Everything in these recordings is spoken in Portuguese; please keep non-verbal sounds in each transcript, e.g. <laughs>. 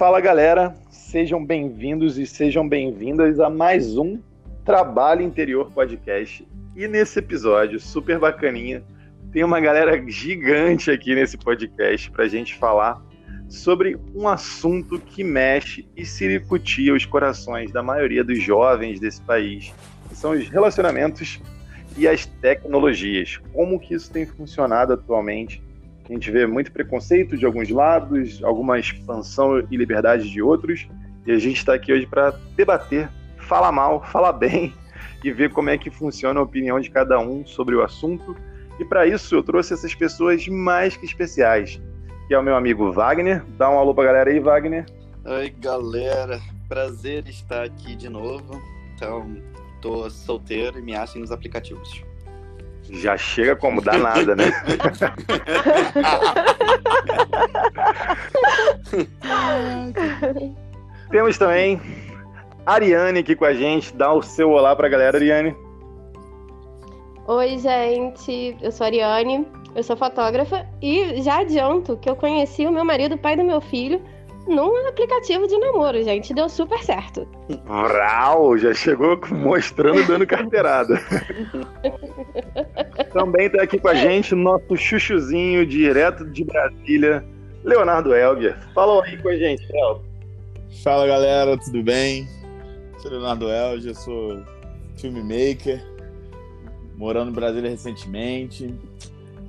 Fala galera, sejam bem-vindos e sejam bem-vindas a mais um Trabalho Interior Podcast. E nesse episódio super bacaninha, tem uma galera gigante aqui nesse podcast para a gente falar sobre um assunto que mexe e siricutia os corações da maioria dos jovens desse país, que são os relacionamentos e as tecnologias. Como que isso tem funcionado atualmente? A gente vê muito preconceito de alguns lados, alguma expansão e liberdade de outros, e a gente está aqui hoje para debater, falar mal, <laughs> falar bem e ver como é que funciona a opinião de cada um sobre o assunto. E para isso eu trouxe essas pessoas mais que especiais que é o meu amigo Wagner. Dá um alô pra galera aí, Wagner. Oi, galera. Prazer estar aqui de novo. Então, tô solteiro e me achem nos aplicativos. Já chega como danada, né? <laughs> Temos também Ariane aqui com a gente. Dá o seu olá pra galera, Ariane. Oi, gente. Eu sou a Ariane. Eu sou fotógrafa e já adianto que eu conheci o meu marido, pai do meu filho, num aplicativo de namoro, gente. Deu super certo. Rau, já chegou mostrando dando carteirada. <laughs> Também está aqui com a gente o nosso chuchuzinho direto de Brasília, Leonardo Elger. Fala aí com a gente, El. Fala galera, tudo bem? Sou Leonardo Elger, sou filmmaker, morando em Brasília recentemente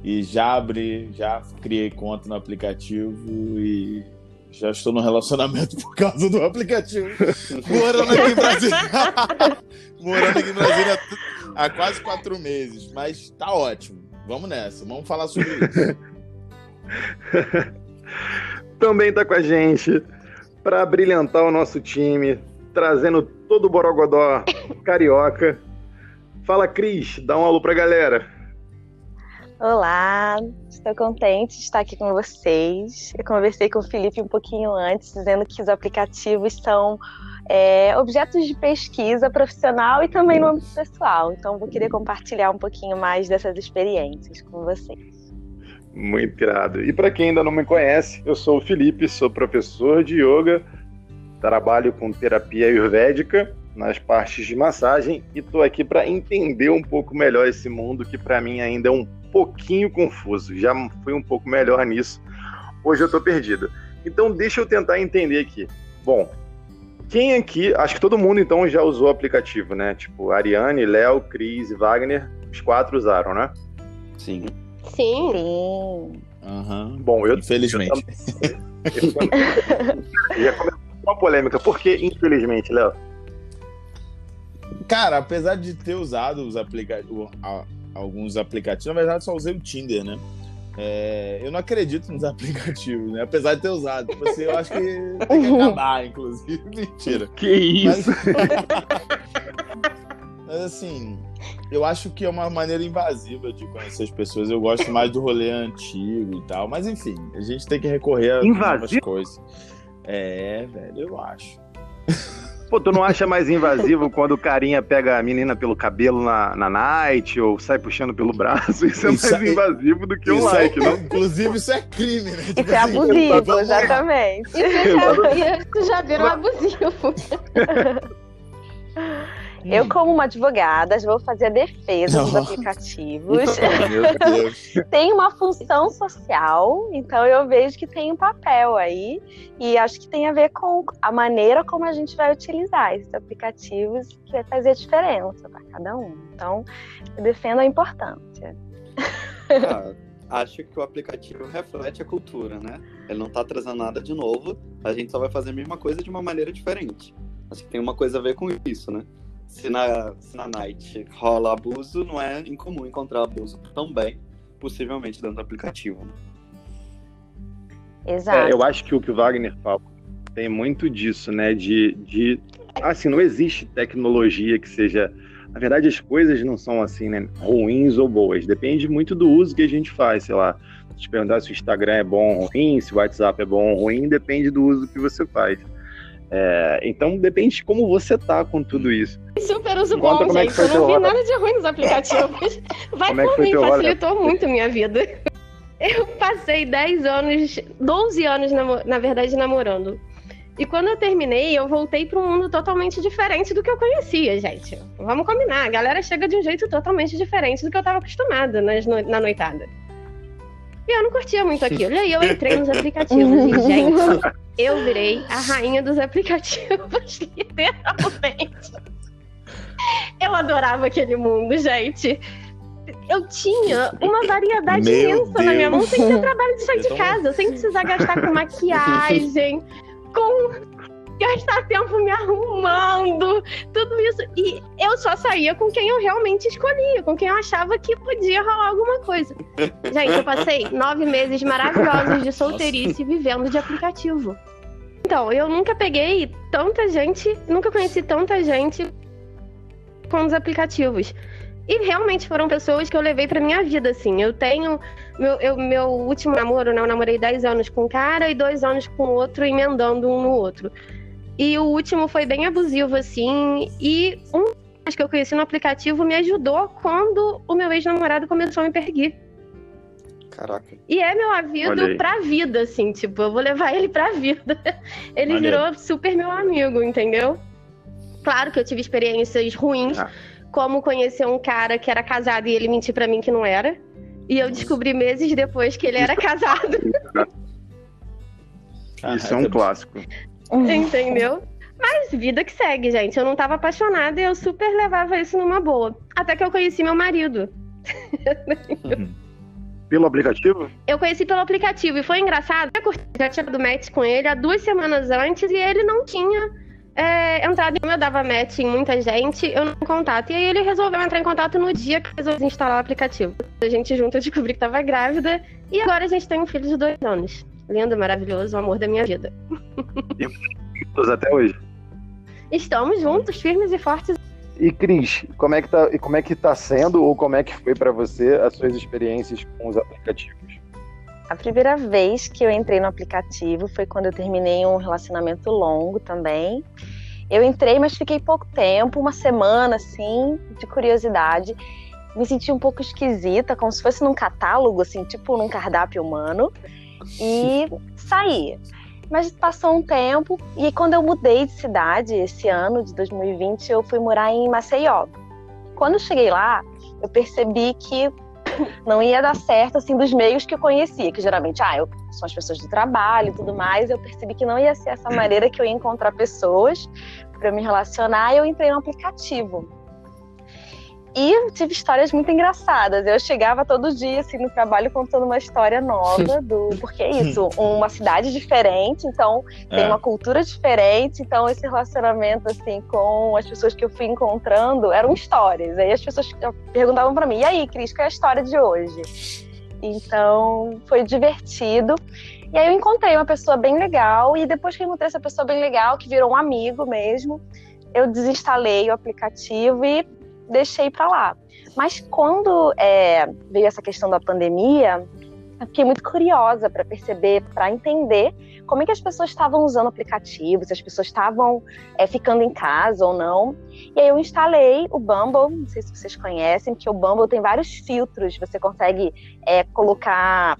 e já abri, já criei conta no aplicativo e já estou no relacionamento por causa do aplicativo. Morando aqui em Brasília. <laughs> Morando aqui em Brasília há quase quatro meses, mas tá ótimo. Vamos nessa, vamos falar sobre isso. <laughs> Também está com a gente para brilhantar o nosso time, trazendo todo o Borogodó <laughs> carioca. Fala, Cris, dá um alô pra galera. Olá, estou contente de estar aqui com vocês. Eu conversei com o Felipe um pouquinho antes, dizendo que os aplicativos são é, objetos de pesquisa profissional e também no âmbito pessoal. Então, vou querer compartilhar um pouquinho mais dessas experiências com vocês. Muito irado. E para quem ainda não me conhece, eu sou o Felipe, sou professor de yoga, trabalho com terapia ayurvédica nas partes de massagem e estou aqui para entender um pouco melhor esse mundo que para mim ainda é um pouquinho confuso, já fui um pouco melhor nisso. Hoje eu estou perdido. Então deixa eu tentar entender aqui. Bom, quem aqui, acho que todo mundo então já usou o aplicativo, né? Tipo, Ariane, Léo, Cris e Wagner, os quatro usaram, né? Sim. Sim. Sim. Uhum. Bom, eu. Infelizmente. Eu, <laughs> eu, já começou uma polêmica. Por que, infelizmente, Léo? Cara, apesar de ter usado os aplicativos alguns aplicativos. Na verdade, só usei o Tinder, né? É, eu não acredito nos <laughs> aplicativos, né? Apesar de ter usado. Tipo assim, eu acho que tem que acabar, inclusive. <laughs> Mentira. Que isso? Mas, <laughs> mas, assim, eu acho que é uma maneira invasiva de conhecer as pessoas. Eu gosto mais do rolê antigo e tal. Mas enfim, a gente tem que recorrer a novas coisas. É, velho, eu acho. Pô, tu não acha mais invasivo quando o carinha pega a menina pelo cabelo na, na night ou sai puxando pelo braço? <laughs> Isso é mais é- invasivo do que um like, é, não? Inclusive, isso é crime, né? Tipo isso é assim, abusivo, exatamente. Isso é, já, já viram abusivo. <laughs> Eu, como uma advogada, vou fazer a defesa dos aplicativos. <laughs> tem uma função social, então eu vejo que tem um papel aí. E acho que tem a ver com a maneira como a gente vai utilizar esses aplicativos, que vai fazer a diferença para cada um. Então, eu defendo a importância. Ah, acho que o aplicativo reflete a cultura, né? Ele não está trazendo nada de novo, a gente só vai fazer a mesma coisa de uma maneira diferente. Acho que tem uma coisa a ver com isso, né? Se na, se na night rola abuso, não é incomum encontrar abuso também, possivelmente dentro do aplicativo. Né? Exato. É, eu acho que o que o Wagner fala tem muito disso, né? De, de. Assim, não existe tecnologia que seja. Na verdade, as coisas não são assim, né? Ruins ou boas. Depende muito do uso que a gente faz, sei lá. Se te perguntar se o Instagram é bom ou ruim, se o WhatsApp é bom ou ruim, depende do uso que você faz. É, então depende de como você tá com tudo isso. Super uso Conta bom, gente. É eu não vi nada de ruim nos aplicativos. <laughs> Vai como é por mim, facilitou roda? muito minha vida. Eu passei 10 anos, 12 anos, na verdade, namorando. E quando eu terminei, eu voltei para um mundo totalmente diferente do que eu conhecia, gente. Vamos combinar, a galera chega de um jeito totalmente diferente do que eu estava acostumada nas no... na noitada. E eu não curtia muito aquilo. E aí eu entrei nos <laughs> aplicativos e, gente, <laughs> eu virei a rainha dos aplicativos, <laughs> literalmente. Eu adorava aquele mundo, gente. Eu tinha uma variedade Meu imensa Deus. na minha mão sem ter trabalho de sair Eu de casa, sem precisar gastar com maquiagem, com gastar tempo me arrumando, tudo isso. E eu só saía com quem eu realmente escolhia, com quem eu achava que podia rolar alguma coisa. Gente, eu passei <laughs> nove meses maravilhosos de solteirice vivendo de aplicativo. Então, eu nunca peguei tanta gente, nunca conheci tanta gente com os aplicativos. E realmente foram pessoas que eu levei pra minha vida, assim. Eu tenho. Meu, eu- meu último namoro, né? Eu namorei 10 anos com um cara e dois anos com o outro, emendando um no outro. E o último foi bem abusivo, assim. E um que eu conheci no aplicativo me ajudou quando o meu ex-namorado começou a me perseguir. Caraca. E é meu aí. pra vida, assim, tipo, eu vou levar ele pra vida. <laughs> Ele virou super meu amigo, entendeu? Claro que eu tive experiências ruins, Ah. como conhecer um cara que era casado e ele mentir pra mim que não era. E eu descobri meses depois que ele era casado, Isso é um clássico. Entendeu? Mas vida que segue, gente. Eu não tava apaixonada e eu super levava isso numa boa. Até que eu conheci meu marido. Pelo aplicativo? Eu conheci pelo aplicativo e foi engraçado. Eu já tinha dado match com ele há duas semanas antes e ele não tinha é, entrado. Eu dava match em muita gente, eu não tinha contato. E aí ele resolveu entrar em contato no dia que resolvi instalar o aplicativo. A gente junto eu descobri que tava grávida e agora a gente tem um filho de dois anos. Lindo, maravilhoso, o amor da minha vida. Juntos até hoje. Estamos juntos, firmes e fortes. E Cris, como é que tá, e como é que tá sendo ou como é que foi pra você as suas experiências com os aplicativos? A primeira vez que eu entrei no aplicativo foi quando eu terminei um relacionamento longo também. Eu entrei, mas fiquei pouco tempo, uma semana assim, de curiosidade. Me senti um pouco esquisita, como se fosse num catálogo, assim, tipo num cardápio humano. E saí. Mas passou um tempo e quando eu mudei de cidade esse ano de 2020, eu fui morar em Maceió. Quando eu cheguei lá, eu percebi que <coughs> não ia dar certo assim dos meios que eu conhecia, que geralmente, ah, eu são as pessoas do trabalho e tudo mais. Eu percebi que não ia ser essa maneira que eu ia encontrar pessoas para me relacionar. E eu entrei no aplicativo. E tive histórias muito engraçadas. Eu chegava todo dia assim no trabalho contando uma história nova <laughs> do porque é isso, uma cidade diferente, então tem É. uma cultura diferente, então esse relacionamento assim com as pessoas que eu fui encontrando eram histórias. Aí as pessoas perguntavam pra mim: "E aí, Cris, qual é a história de hoje?" Então, foi divertido. E aí eu encontrei uma pessoa bem legal e depois que eu encontrei essa pessoa bem legal, que virou um amigo mesmo, eu desinstalei o aplicativo e deixei pra lá. Mas quando é, veio essa questão da pandemia, eu fiquei muito curiosa para perceber, para entender como é que as pessoas estavam usando o aplicativo, se as pessoas estavam é, ficando em casa ou não. E aí eu instalei o Bumble, não sei se vocês conhecem, porque o Bumble tem vários filtros, você consegue é, colocar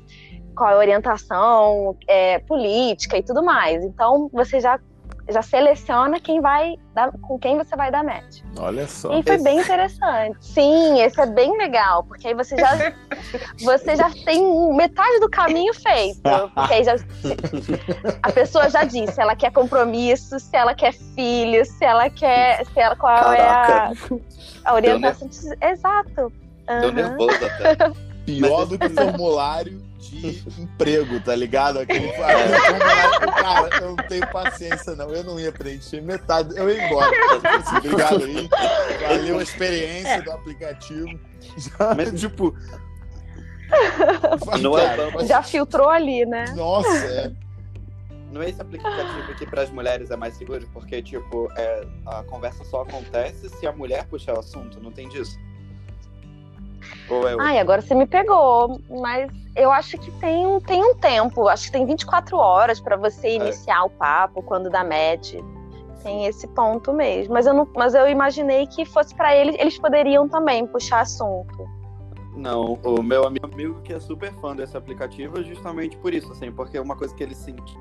qual é a orientação é, política e tudo mais. Então você já, já seleciona quem vai dar, com quem você vai dar match. Olha só. E foi bem interessante. Sim, esse é bem legal, porque aí você já, <laughs> você já tem metade do caminho feito. Porque aí já, a pessoa já disse se ela quer compromisso, se ela quer filho, se ela quer. Se ela, qual é a, Caraca. a orientação. Exato. Deu nervoso até. <laughs> Pior do que formulário de <laughs> emprego, tá ligado? Aquele, formulário, cara, eu não tenho paciência, não. Eu não ia preencher metade, eu ia embora. Assim, Obrigado aí. Valeu a experiência do aplicativo. Já, Mas- tipo. Não é cara, mas- Já filtrou ali, né? Nossa, é. Não é esse aplicativo que para as mulheres é mais seguro? Porque, tipo, é, a conversa só acontece se a mulher puxar o assunto, não tem disso? Ou é. Ai, agora você me pegou, mas eu acho que tem, um- tem um tempo, acho que tem 24 horas para você iniciar o papo quando dá match. Tem esse ponto mesmo. Mas eu, não, mas eu imaginei que fosse para eles, eles poderiam também puxar assunto. Não, o meu ami- amigo que é super fã desse aplicativo é justamente por isso, assim, porque uma coisa que ele sentiu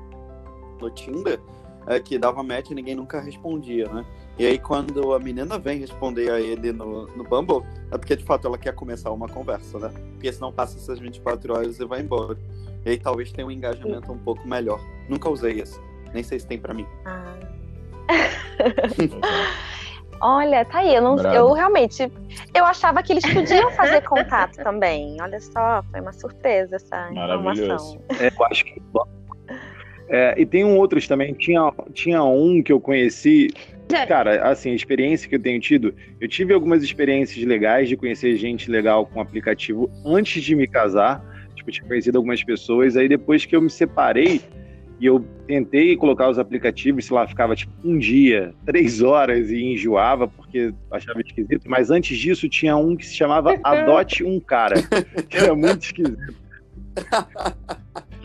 no Tinder é, que dava match e ninguém nunca respondia, né? E aí quando a menina vem responder a ele no, no Bumble, é porque de fato ela quer começar uma conversa, né? Porque senão passa essas 24 horas e vai embora. E aí talvez tenha um engajamento um pouco melhor. Nunca usei esse. Nem sei se tem para mim. Ah. <laughs> Olha, tá aí. Eu, não, eu realmente. Eu achava que eles podiam fazer contato também. Olha só, foi uma surpresa essa informação. É, eu acho que. É, e tem um outros também. Tinha, tinha um que eu conheci. Cara, assim, a experiência que eu tenho tido, eu tive algumas experiências legais de conhecer gente legal com aplicativo antes de me casar. Tipo, tinha conhecido algumas pessoas. Aí depois que eu me separei, e eu tentei colocar os aplicativos, sei lá, ficava tipo um dia, <laughs> três horas e enjoava porque achava esquisito. Mas antes disso tinha um que se chamava <laughs> Adote um Cara, que era muito esquisito.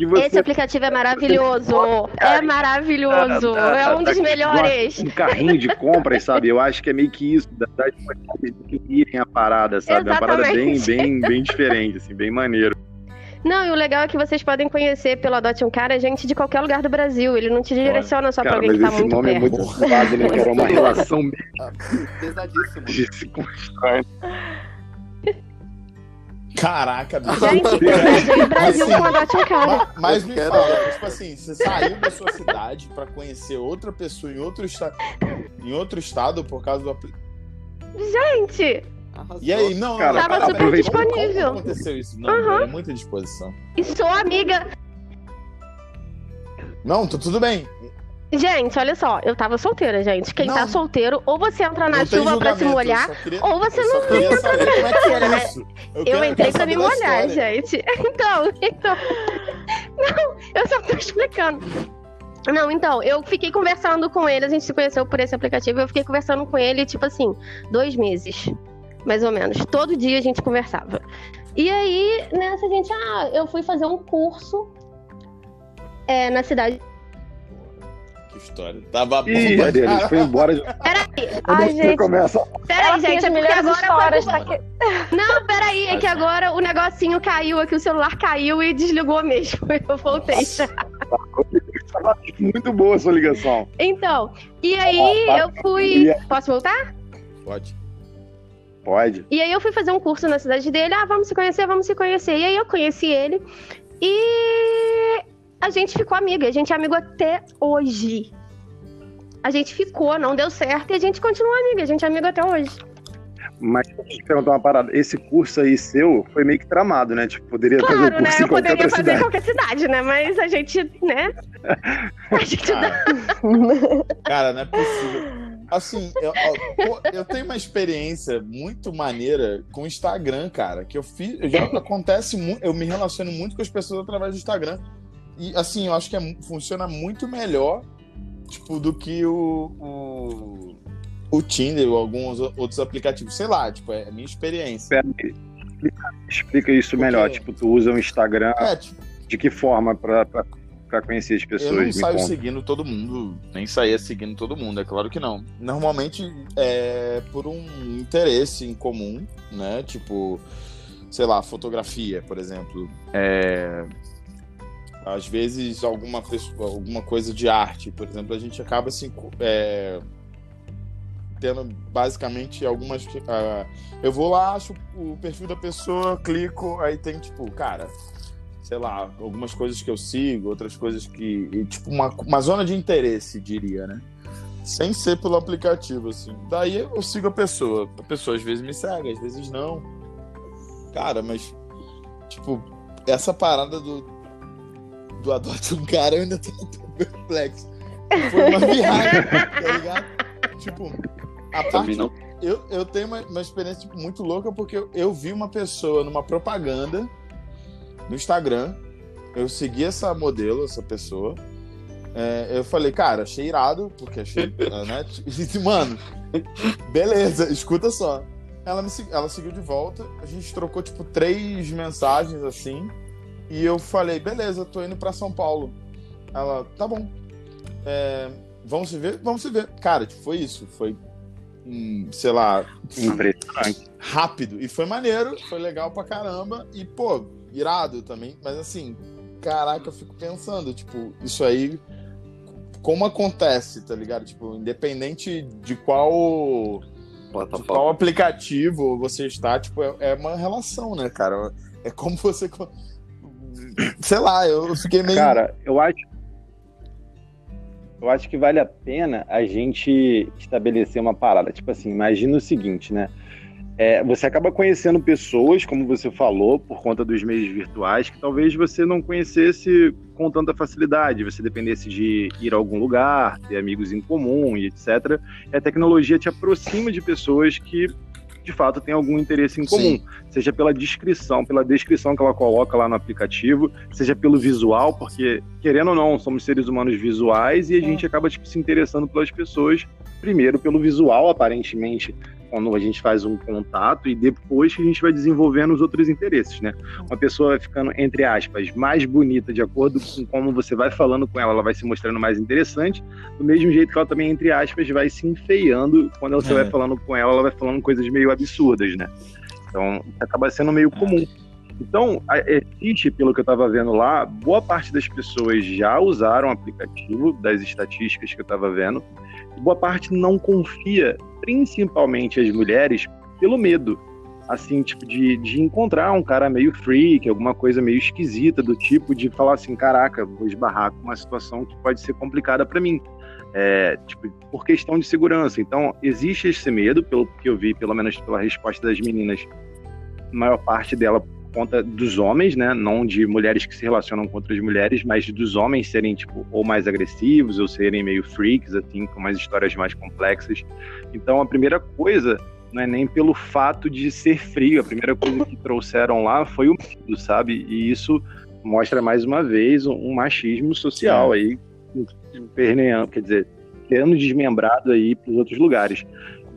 Você... Esse aplicativo é maravilhoso. É maravilhoso. É um dos melhores. Um carrinho de compras, sabe? Eu acho que é meio que isso, das que irem a parada, sabe? É uma parada bem, bem, bem diferente, assim, bem maneiro. Não, e o legal é que vocês podem conhecer pelo Adote um Cara gente de qualquer lugar do Brasil. Ele não te direciona só cara, pra alguém que tá muito nome perto. É muito suave, né? Era uma <laughs> relação pesadíssima. Caraca, bicho. Gente, o Brasil assim, com Adote um Cara. Mas, me fala, tipo assim, você saiu da sua cidade pra conhecer outra pessoa em outro, esta... em outro estado por causa do Gente, Arrasou. E aí, não, cara, tava cara, super disponível. Como aconteceu isso? Não, uhum. é muita disposição. E sou amiga. Não, tô tudo bem. Gente, olha só, eu tava solteira, gente. Quem tá não, tá solteiro, ou você entra na chuva pra se molhar, queria, ou você não entra pra se molhar, né? Eu, eu entrei pra me molhar, gente. <laughs> Então, então. Não, eu só tô explicando. Não, então, eu fiquei conversando com ele, a gente se conheceu por esse aplicativo, eu fiquei conversando com ele, tipo assim, dois meses mais ou menos. Todo dia a gente conversava. E aí, nessa gente, ah, eu fui fazer um curso é, na cidade. História. Tava bom. Ih, ele foi embora. Peraí. Ai, gente. Começa... Peraí, gente, é porque agora. Tá aqui. <laughs> Não, peraí, é que agora o negocinho caiu aqui, o celular caiu e desligou mesmo. <laughs> Eu voltei. <laughs> Muito boa a sua ligação. Então, e aí eu fui. Posso voltar? Pode. Pode. E aí eu fui fazer um curso na cidade dele. Ah, vamos se conhecer, vamos se conhecer. E aí eu conheci ele. E a gente ficou amiga. A gente é amigo até hoje. A gente ficou, não deu certo. E a gente continua amiga. A gente é amigo até hoje. Mas deixa eu te perguntar uma parada. Esse curso aí seu foi meio que tramado, né? Tipo, poderia claro, fazer o curso né? em qualquer poderia fazer cidade. em qualquer cidade, né? Mas a gente, né? <laughs> A gente Cara, <laughs> Cara não é possível. Assim, eu, eu, tenho uma experiência muito maneira com o Instagram, cara. Que eu fiz. Já acontece muito. Eu me relaciono muito com as pessoas através do Instagram. E assim, eu acho que é, funciona muito melhor, tipo, do que o, o, o Tinder ou alguns outros aplicativos. Sei lá, tipo, é a minha experiência. Explica, explica isso melhor. Tipo, tu usa o Instagram. É, tipo, de que forma para para conhecer as pessoas. Eu não saio seguindo todo mundo, nem saía seguindo todo mundo, é claro que não. Normalmente é por um interesse em comum, né? Tipo, sei lá, fotografia, por exemplo. É... Às vezes alguma, pessoa, alguma coisa de arte, por exemplo, a gente acaba assim. É... Tendo basicamente algumas. Uh... eu vou lá, acho o perfil da pessoa, clico, aí tem tipo, cara, sei lá, algumas coisas que eu sigo, outras coisas que. E, tipo, uma, uma zona de interesse, diria, né? Sem ser pelo aplicativo, assim. Daí eu sigo a pessoa. A pessoa às vezes me segue, às vezes não. Cara, mas. Tipo, essa parada do. Do adote um cara, eu ainda tô perplexo. Foi uma viagem, tá ligado? Tipo, a parte. Eu, eu tenho uma, uma experiência tipo, muito louca porque eu, eu vi uma pessoa numa propaganda no Instagram. Eu segui essa modelo, essa pessoa. É, eu falei, cara, achei irado, porque achei. né? <laughs> E disse, mano, beleza, escuta só. Ela, me, ela seguiu de volta, a gente trocou, tipo, três mensagens assim. E eu falei, beleza, tô indo pra São Paulo. Ela, tá bom. É, vamos se ver? Vamos se ver. Cara, tipo, foi isso. Foi, hum, sei lá. Impressionante. Rápido. E foi maneiro, foi legal pra caramba. E, pô, irado também, mas assim, caraca, eu fico pensando, tipo, isso aí como acontece, tá ligado? Tipo, independente de qual de qual aplicativo você está, tipo, é, é uma relação, né, cara? É como você sei lá, eu fiquei meio Cara, eu acho eu acho que vale a pena a gente estabelecer uma parada. Tipo assim, imagina o seguinte, né? É, você acaba conhecendo pessoas, como você falou, por conta dos meios virtuais, que talvez você não conhecesse com tanta facilidade, você dependesse de ir a algum lugar, ter amigos em comum e etc. E a tecnologia te aproxima de pessoas que de fato têm algum interesse em comum, Sim. seja pela descrição, pela descrição que ela coloca lá no aplicativo, seja pelo visual, porque querendo ou não, somos seres humanos visuais e a é. gente acaba tipo, se interessando pelas pessoas primeiro pelo visual, aparentemente quando a gente faz um contato e depois que a gente vai desenvolvendo os outros interesses, né? Uma pessoa vai ficando, entre aspas, mais bonita de acordo com como você vai falando com ela, ela vai se mostrando mais interessante, do mesmo jeito que ela também, entre aspas, vai se enfeiando quando você é. vai falando com ela, ela vai falando coisas meio absurdas, né? Então, acaba sendo meio comum. Então, existe, pelo que eu estava vendo lá, boa parte das pessoas já usaram o aplicativo, das estatísticas que eu estava vendo, boa parte não confia, principalmente as mulheres, pelo medo. Assim, tipo, de, de encontrar um cara meio freak, alguma coisa meio esquisita, do tipo de falar assim: caraca, vou esbarrar com uma situação que pode ser complicada para mim. É, tipo, por questão de segurança. Então, existe esse medo, pelo que eu vi, pelo menos pela resposta das meninas, maior parte dela conta dos homens, né? Não de mulheres que se relacionam com outras mulheres, mas dos homens serem, tipo, ou mais agressivos, ou serem meio freaks, assim, com umas histórias mais complexas. Então, a primeira coisa não é nem pelo fato de ser frio. A primeira coisa que trouxeram lá foi o medo, sabe? E isso mostra mais uma vez um machismo social aí, perneando, quer dizer, sendo desmembrado aí para os outros lugares.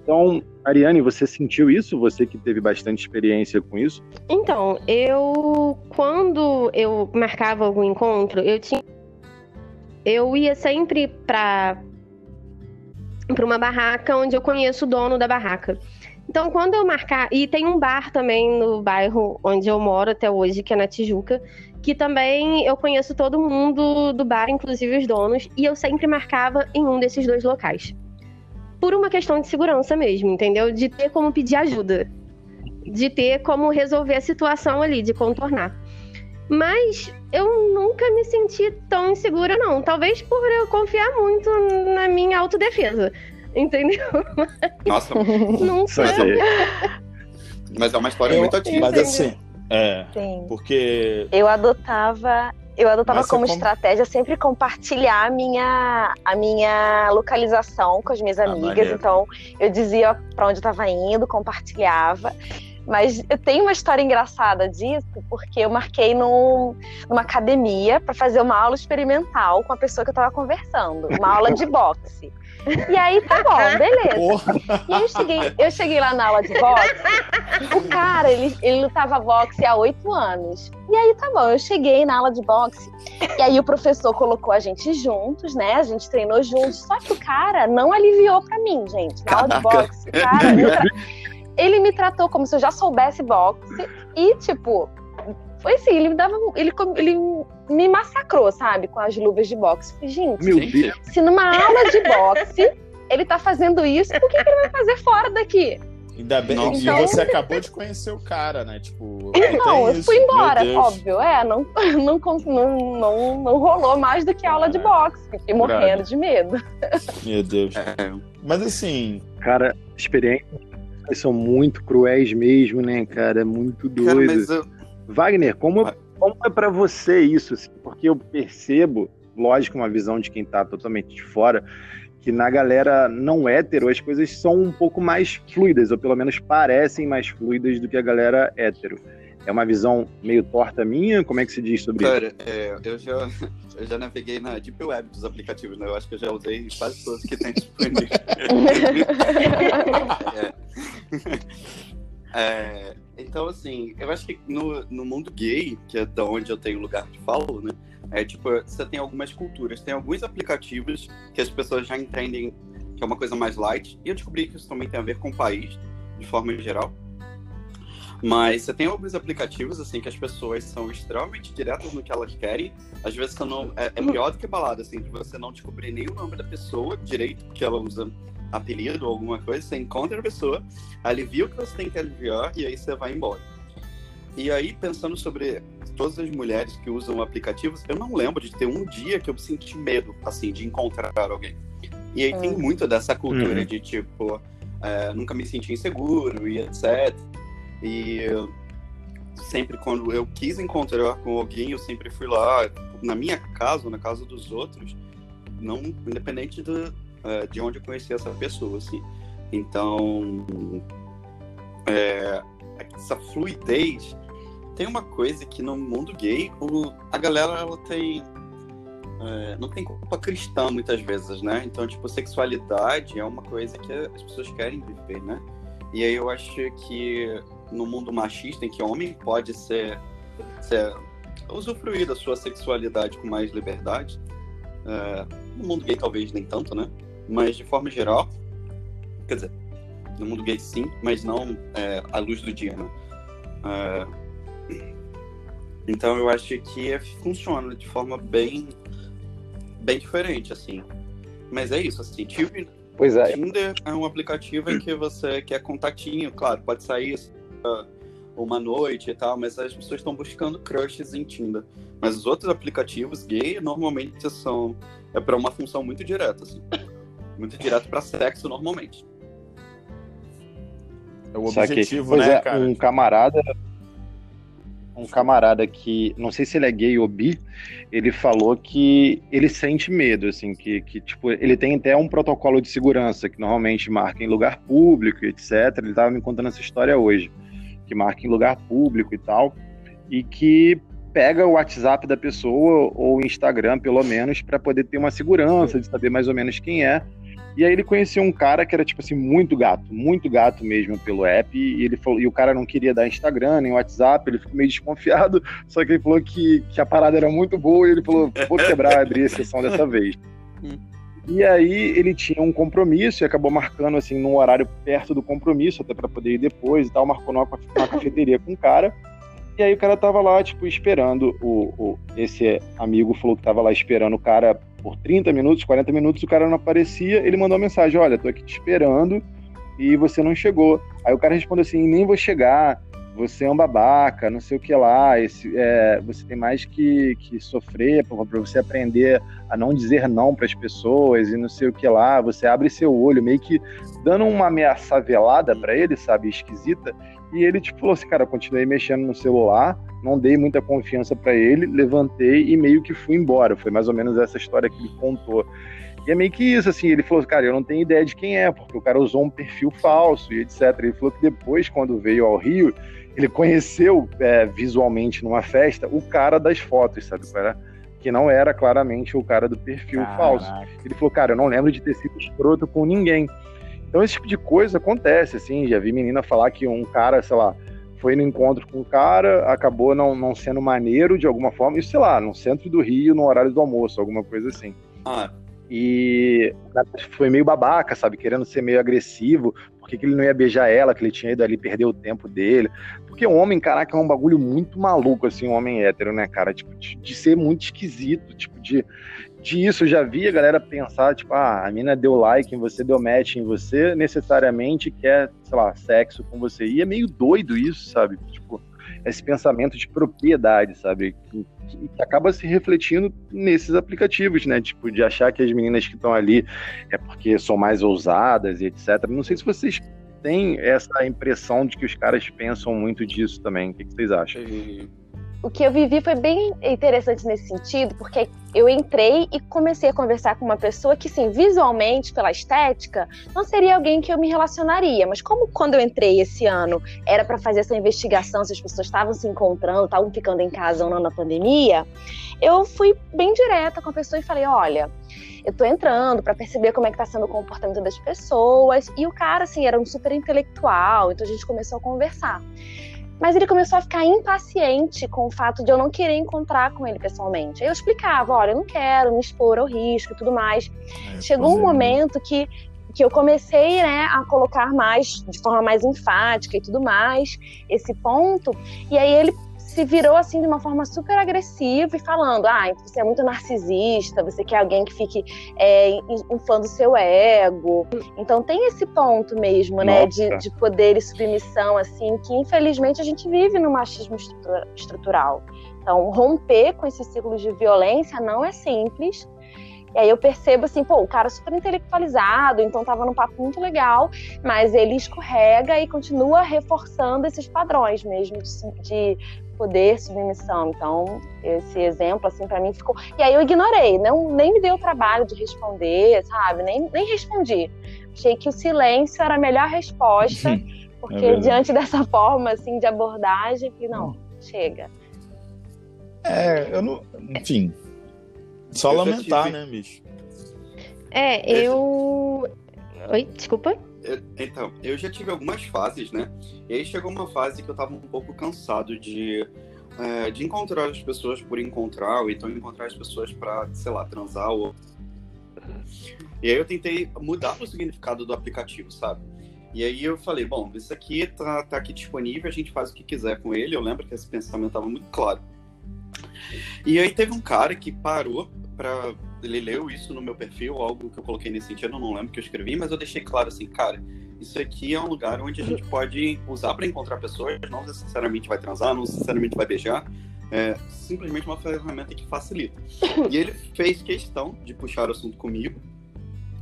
Então, Ariane, você sentiu isso? Você que teve bastante experiência com isso? Então, eu quando eu marcava algum encontro, eu tinha eu ia sempre para para uma barraca onde eu conheço o dono da barraca. Então, quando eu marcar, e tem um bar também no bairro onde eu moro até hoje, que é na Tijuca, que também eu conheço todo mundo do bar, inclusive os donos, e eu sempre marcava em um desses dois locais por uma questão de segurança mesmo, entendeu? De ter como pedir ajuda. De ter como resolver a situação ali, de contornar. Mas eu nunca me senti tão insegura, não. Talvez por eu confiar muito na minha autodefesa. Entendeu? Nossa, <laughs> não sei. Mas é uma história eu, muito ativa. Mas assim, é. Sim. Porque. Eu adotava eu adotava como, estratégia sempre compartilhar a minha, a minha localização com as minhas ah, amigas. então, eu dizia para onde eu estava indo, compartilhava. Mas eu tenho uma história engraçada disso, porque eu marquei num, numa academia para fazer uma aula experimental com a pessoa que eu estava conversando, uma aula de boxe. E aí tá bom, beleza. Porra. E aí eu cheguei, eu cheguei lá na aula de boxe. O cara, ele, ele lutava boxe há oito anos. E aí tá bom, eu cheguei na aula de boxe. E aí o professor colocou a gente juntos, né? A gente treinou juntos. Só que o cara não aliviou pra mim, gente. Na aula de boxe, cara. Ele me tratou como se eu já soubesse boxe. E, tipo, foi assim, ele me dava. Ele, ele me massacrou, sabe? Com as luvas de boxe. Gente, Meu Deus. se numa aula de boxe ele tá fazendo isso, por que, que ele vai fazer fora daqui? Ainda bem, Nossa. e você acabou de conhecer o cara, né? Tipo, não, eu fui embora, óbvio. É, não, <laughs> não, não, não, não rolou mais do que aula é. de boxe. Fiquei morrendo de medo. Meu Deus. É. Mas assim. Cara, experiências são muito cruéis mesmo, né, cara? É muito doido. Cara, eu... Wagner, como, como é para você isso? Assim? Porque eu percebo, lógico, uma visão de quem tá totalmente de fora, que na galera não hétero as coisas são um pouco mais fluidas, ou pelo menos parecem mais fluidas do que a galera hétero. É uma visão meio torta minha? Como é que se diz sobre Cara, isso? Cara, é, eu, já, <laughs> eu já naveguei na Deep Web dos aplicativos, né? Eu acho que eu já usei quase todos que tem disponível. <laughs> <laughs> é. é, então, assim, eu acho que no, no mundo gay, que é da onde eu tenho lugar de fala, né? É tipo, você tem algumas culturas, tem alguns aplicativos que as pessoas já entendem que é uma coisa mais light, e eu descobri que isso também tem a ver com o país, de forma geral. Mas você tem alguns aplicativos, assim, que as pessoas são extremamente diretas no que elas querem. Às vezes não, é, é pior do que balada, assim, de você não descobrir nem o nome da pessoa direito, que ela usa apelido ou alguma coisa, você encontra a pessoa, alivia o que você tem que aliviar e aí você vai embora. E aí, pensando sobre todas as mulheres que usam aplicativos, eu não lembro de ter um dia que eu senti medo, assim, de encontrar alguém. E aí tem hum. muito dessa cultura uhum. de, tipo, é, nunca me senti inseguro e etc. E sempre quando eu quis encontrar com alguém, eu sempre fui lá, na minha casa, na casa dos outros, não independente do, é, de onde eu conheci essa pessoa, assim. Então, é, essa fluidez tem uma coisa que no mundo gay o, a galera ela tem é, não tem culpa cristã muitas vezes, né? Então, tipo, sexualidade é uma coisa que as pessoas querem viver, né? E aí eu acho que no mundo machista, em que homem pode ser, ser usufruir da sua sexualidade com mais liberdade, é, no mundo gay talvez nem tanto, né? Mas de forma geral, quer dizer, no mundo gay sim, mas não é, à luz do dia, né? É, então eu acho que funciona de forma bem, bem diferente, assim. Mas é isso, assim, Tinder, pois é. Tinder é um aplicativo em que você quer contatinho, claro, pode sair uh, uma noite e tal, mas as pessoas estão buscando crushes em Tinder. Mas os outros aplicativos gay normalmente são é para uma função muito direta, assim. Muito direto para sexo normalmente. É o objetivo, né, é, cara? Um camarada um camarada que, não sei se ele é gay ou bi, ele falou que ele sente medo, assim, que, que tipo, ele tem até um protocolo de segurança que normalmente marca em lugar público, etc. Ele estava me contando essa história hoje, que marca em lugar público e tal, e que pega o WhatsApp da pessoa ou o Instagram, pelo menos, para poder ter uma segurança de saber mais ou menos quem é e aí ele conhecia um cara que era, tipo assim, muito gato, muito gato mesmo pelo app. E ele falou, e o cara não queria dar Instagram, nem WhatsApp, ele ficou meio desconfiado, <laughs> só que ele falou que, que a parada era muito boa e ele falou, vou quebrar, abrir a sessão dessa vez. E aí ele tinha um compromisso e acabou marcando assim num horário perto do compromisso, até para poder ir depois e tal, marcou numa, numa cafeteria com o cara. E aí o cara tava lá, tipo, esperando o, o, esse amigo falou que tava lá esperando o cara por 30 minutos, 40 minutos, o cara não aparecia, ele mandou uma mensagem, olha, tô aqui te esperando e você não chegou. Aí o cara respondeu assim, nem vou chegar, você é um babaca, não sei o que lá, esse, é, você tem mais que, que sofrer para você aprender a não dizer não para as pessoas e não sei o que lá, você abre seu olho, meio que dando uma ameaça velada para ele, sabe, esquisita, e ele tipo falou assim, cara, eu continuei mexendo no celular, não dei muita confiança para ele, levantei e meio que fui embora. Foi mais ou menos essa história que ele contou. E é meio que isso, assim, ele falou, cara, eu não tenho ideia de quem é, porque o cara usou um perfil falso e etc. Ele falou que depois, quando veio ao Rio, ele conheceu é, visualmente numa festa o cara das fotos, sabe? Era, que não era claramente o cara do perfil Caraca. falso. Ele falou, cara, eu não lembro de ter sido escroto com ninguém. Então esse tipo de coisa acontece, assim, já vi menina falar que um cara, sei lá, foi no encontro com o cara, acabou não, não sendo maneiro de alguma forma, isso, sei lá, no centro do Rio, no horário do almoço, alguma coisa assim. Ah. E foi meio babaca, sabe, querendo ser meio agressivo, porque que ele não ia beijar ela, que ele tinha ido ali perder o tempo dele. Porque o homem, caraca, é um bagulho muito maluco, assim, um homem hétero, né, cara? Tipo, de, de ser muito esquisito, tipo, de, disso, eu já vi a galera pensar, tipo, ah, a mina deu like em você, deu match em você, necessariamente quer, sei lá, sexo com você. E é meio doido isso, sabe? Esse pensamento de propriedade, sabe? Que, que acaba se refletindo nesses aplicativos, né? Tipo, de achar que as meninas que estão ali é porque são mais ousadas e etc. Não sei se vocês têm essa impressão de que os caras pensam muito disso também. O que, que vocês acham? O que eu vivi foi bem interessante nesse sentido, porque eu entrei e comecei a conversar com uma pessoa que, sim, visualmente, pela estética, não seria alguém que eu me relacionaria. Mas como quando eu entrei esse ano era para fazer essa investigação se as pessoas estavam se encontrando, estavam ficando em casa ou não na pandemia, eu fui bem direta com a pessoa e falei: olha, eu tô entrando para perceber como é que tá sendo o comportamento das pessoas. E o cara, assim, era um super intelectual, então a gente começou a conversar. Mas ele começou a ficar impaciente com o fato de eu não querer encontrar com ele pessoalmente. Aí eu explicava, olha, eu não quero me expor ao risco e tudo mais. É, Chegou um momento que que eu comecei né, a colocar mais, de forma mais enfática e tudo mais, esse ponto. E aí ele se virou assim de uma forma super agressiva e falando: ah, você é muito narcisista, você quer alguém que fique é, inflando seu ego. Então tem esse ponto mesmo, né, de, de poder e submissão, assim, que infelizmente a gente vive no machismo estrutural. Então, romper com esses ciclos de violência não é simples. E aí eu percebo assim, pô, o cara super intelectualizado, então tava num papo muito legal, mas ele escorrega e continua reforçando esses padrões mesmo de, de poder, submissão. Então, esse exemplo, assim, para mim ficou. E aí eu ignorei, não, nem me deu o trabalho de responder, sabe? Nem, nem respondi. Achei que o silêncio era a melhor resposta, porque é diante dessa forma, assim, de abordagem, que não, chega. É, eu não. Enfim. Só eu lamentar, tive... né, bicho? É, eu. Oi, desculpa. Eu, então, eu já tive algumas fases, né? E aí chegou uma fase que eu tava um pouco cansado de, é, de encontrar as pessoas por encontrar, ou então encontrar as pessoas pra, sei lá, transar ou. E aí eu tentei mudar o significado do aplicativo, sabe? E aí eu falei, bom, isso aqui tá, tá aqui disponível, a gente faz o que quiser com ele. Eu lembro que esse pensamento tava muito claro. E aí teve um cara que parou para ele leu isso no meu perfil, algo que eu coloquei nesse sentido, eu não lembro que eu escrevi, mas eu deixei claro assim, cara, isso aqui é um lugar onde a gente pode usar para encontrar pessoas, não necessariamente vai transar, não necessariamente vai beijar, é simplesmente uma ferramenta que facilita. E ele fez questão de puxar o assunto comigo.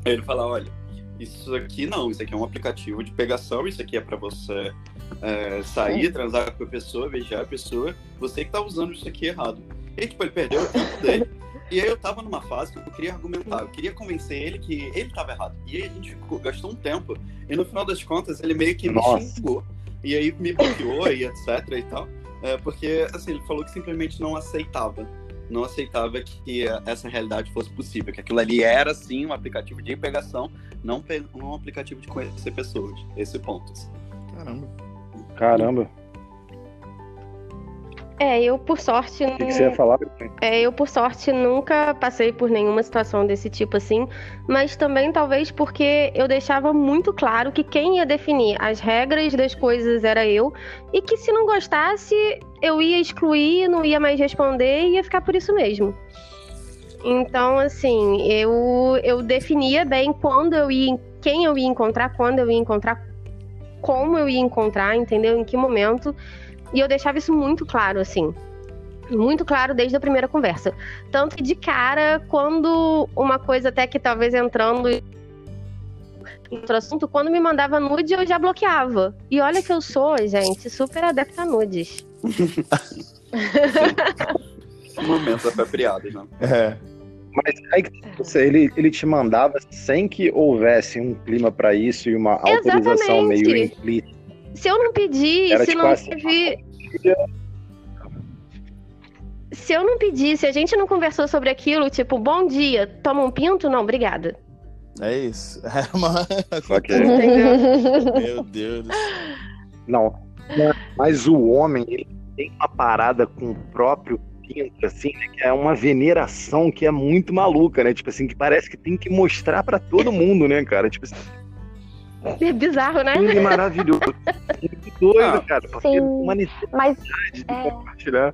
Ele falou, olha, isso aqui não, isso aqui é um aplicativo de pegação, isso aqui é para você é, sair, transar com a pessoa, beijar a pessoa, você que tá usando isso aqui errado. E tipo, ele perdeu o tempo dele. <laughs> E aí eu tava numa fase que eu queria argumentar, eu queria convencer ele que ele tava errado. E aí a gente ficou, gastou um tempo, e no final das contas ele meio que me xingou. E aí me bloqueou e etc e tal. É, porque, assim, ele falou que simplesmente não aceitava. Não aceitava que essa realidade fosse possível. Que aquilo ali era, sim, um aplicativo de pegação, não um aplicativo de conhecer pessoas. Esse ponto. Assim. Caramba. Caramba. É, eu por sorte. O que, que, você ia falar? É, eu por sorte nunca passei por nenhuma situação desse tipo assim, mas também talvez porque eu deixava muito claro que quem ia definir as regras das coisas era eu e que se não gostasse eu ia excluir, não ia mais responder e ia ficar por isso mesmo. Então, assim, eu, eu definia bem quando eu ia, quem eu ia encontrar, quando eu ia encontrar, como eu ia encontrar, entendeu? Em que momento. E eu deixava isso muito claro, assim. Muito claro desde a primeira conversa. Tanto que de cara, quando uma coisa até que talvez entrando em outro assunto, quando me mandava nude, eu já bloqueava. E olha que eu sou, gente, super adepta a nudes. <laughs> Momentos apropriados, né? É. Mas aí ele, ele te mandava sem que houvesse um clima para isso e uma autorização Exatamente. meio implícita. Se eu não pedir, Era se tipo não assim, teve. Se eu não pedir, se a gente não conversou sobre aquilo, tipo, bom dia, toma um pinto? Não, obrigada. É isso. <laughs> É uma... Okay. <laughs> <laughs> Meu Deus. Não. Mas o homem, ele tem uma parada com o próprio pinto, assim, né, que é uma veneração que é muito maluca, né? Tipo assim, que parece que tem que mostrar para todo mundo, né, cara? Tipo assim, é bizarro, né? É maravilhoso. Muito doido, ah, cara. Porque sim, uma necessidade mas, de é... compartilhar.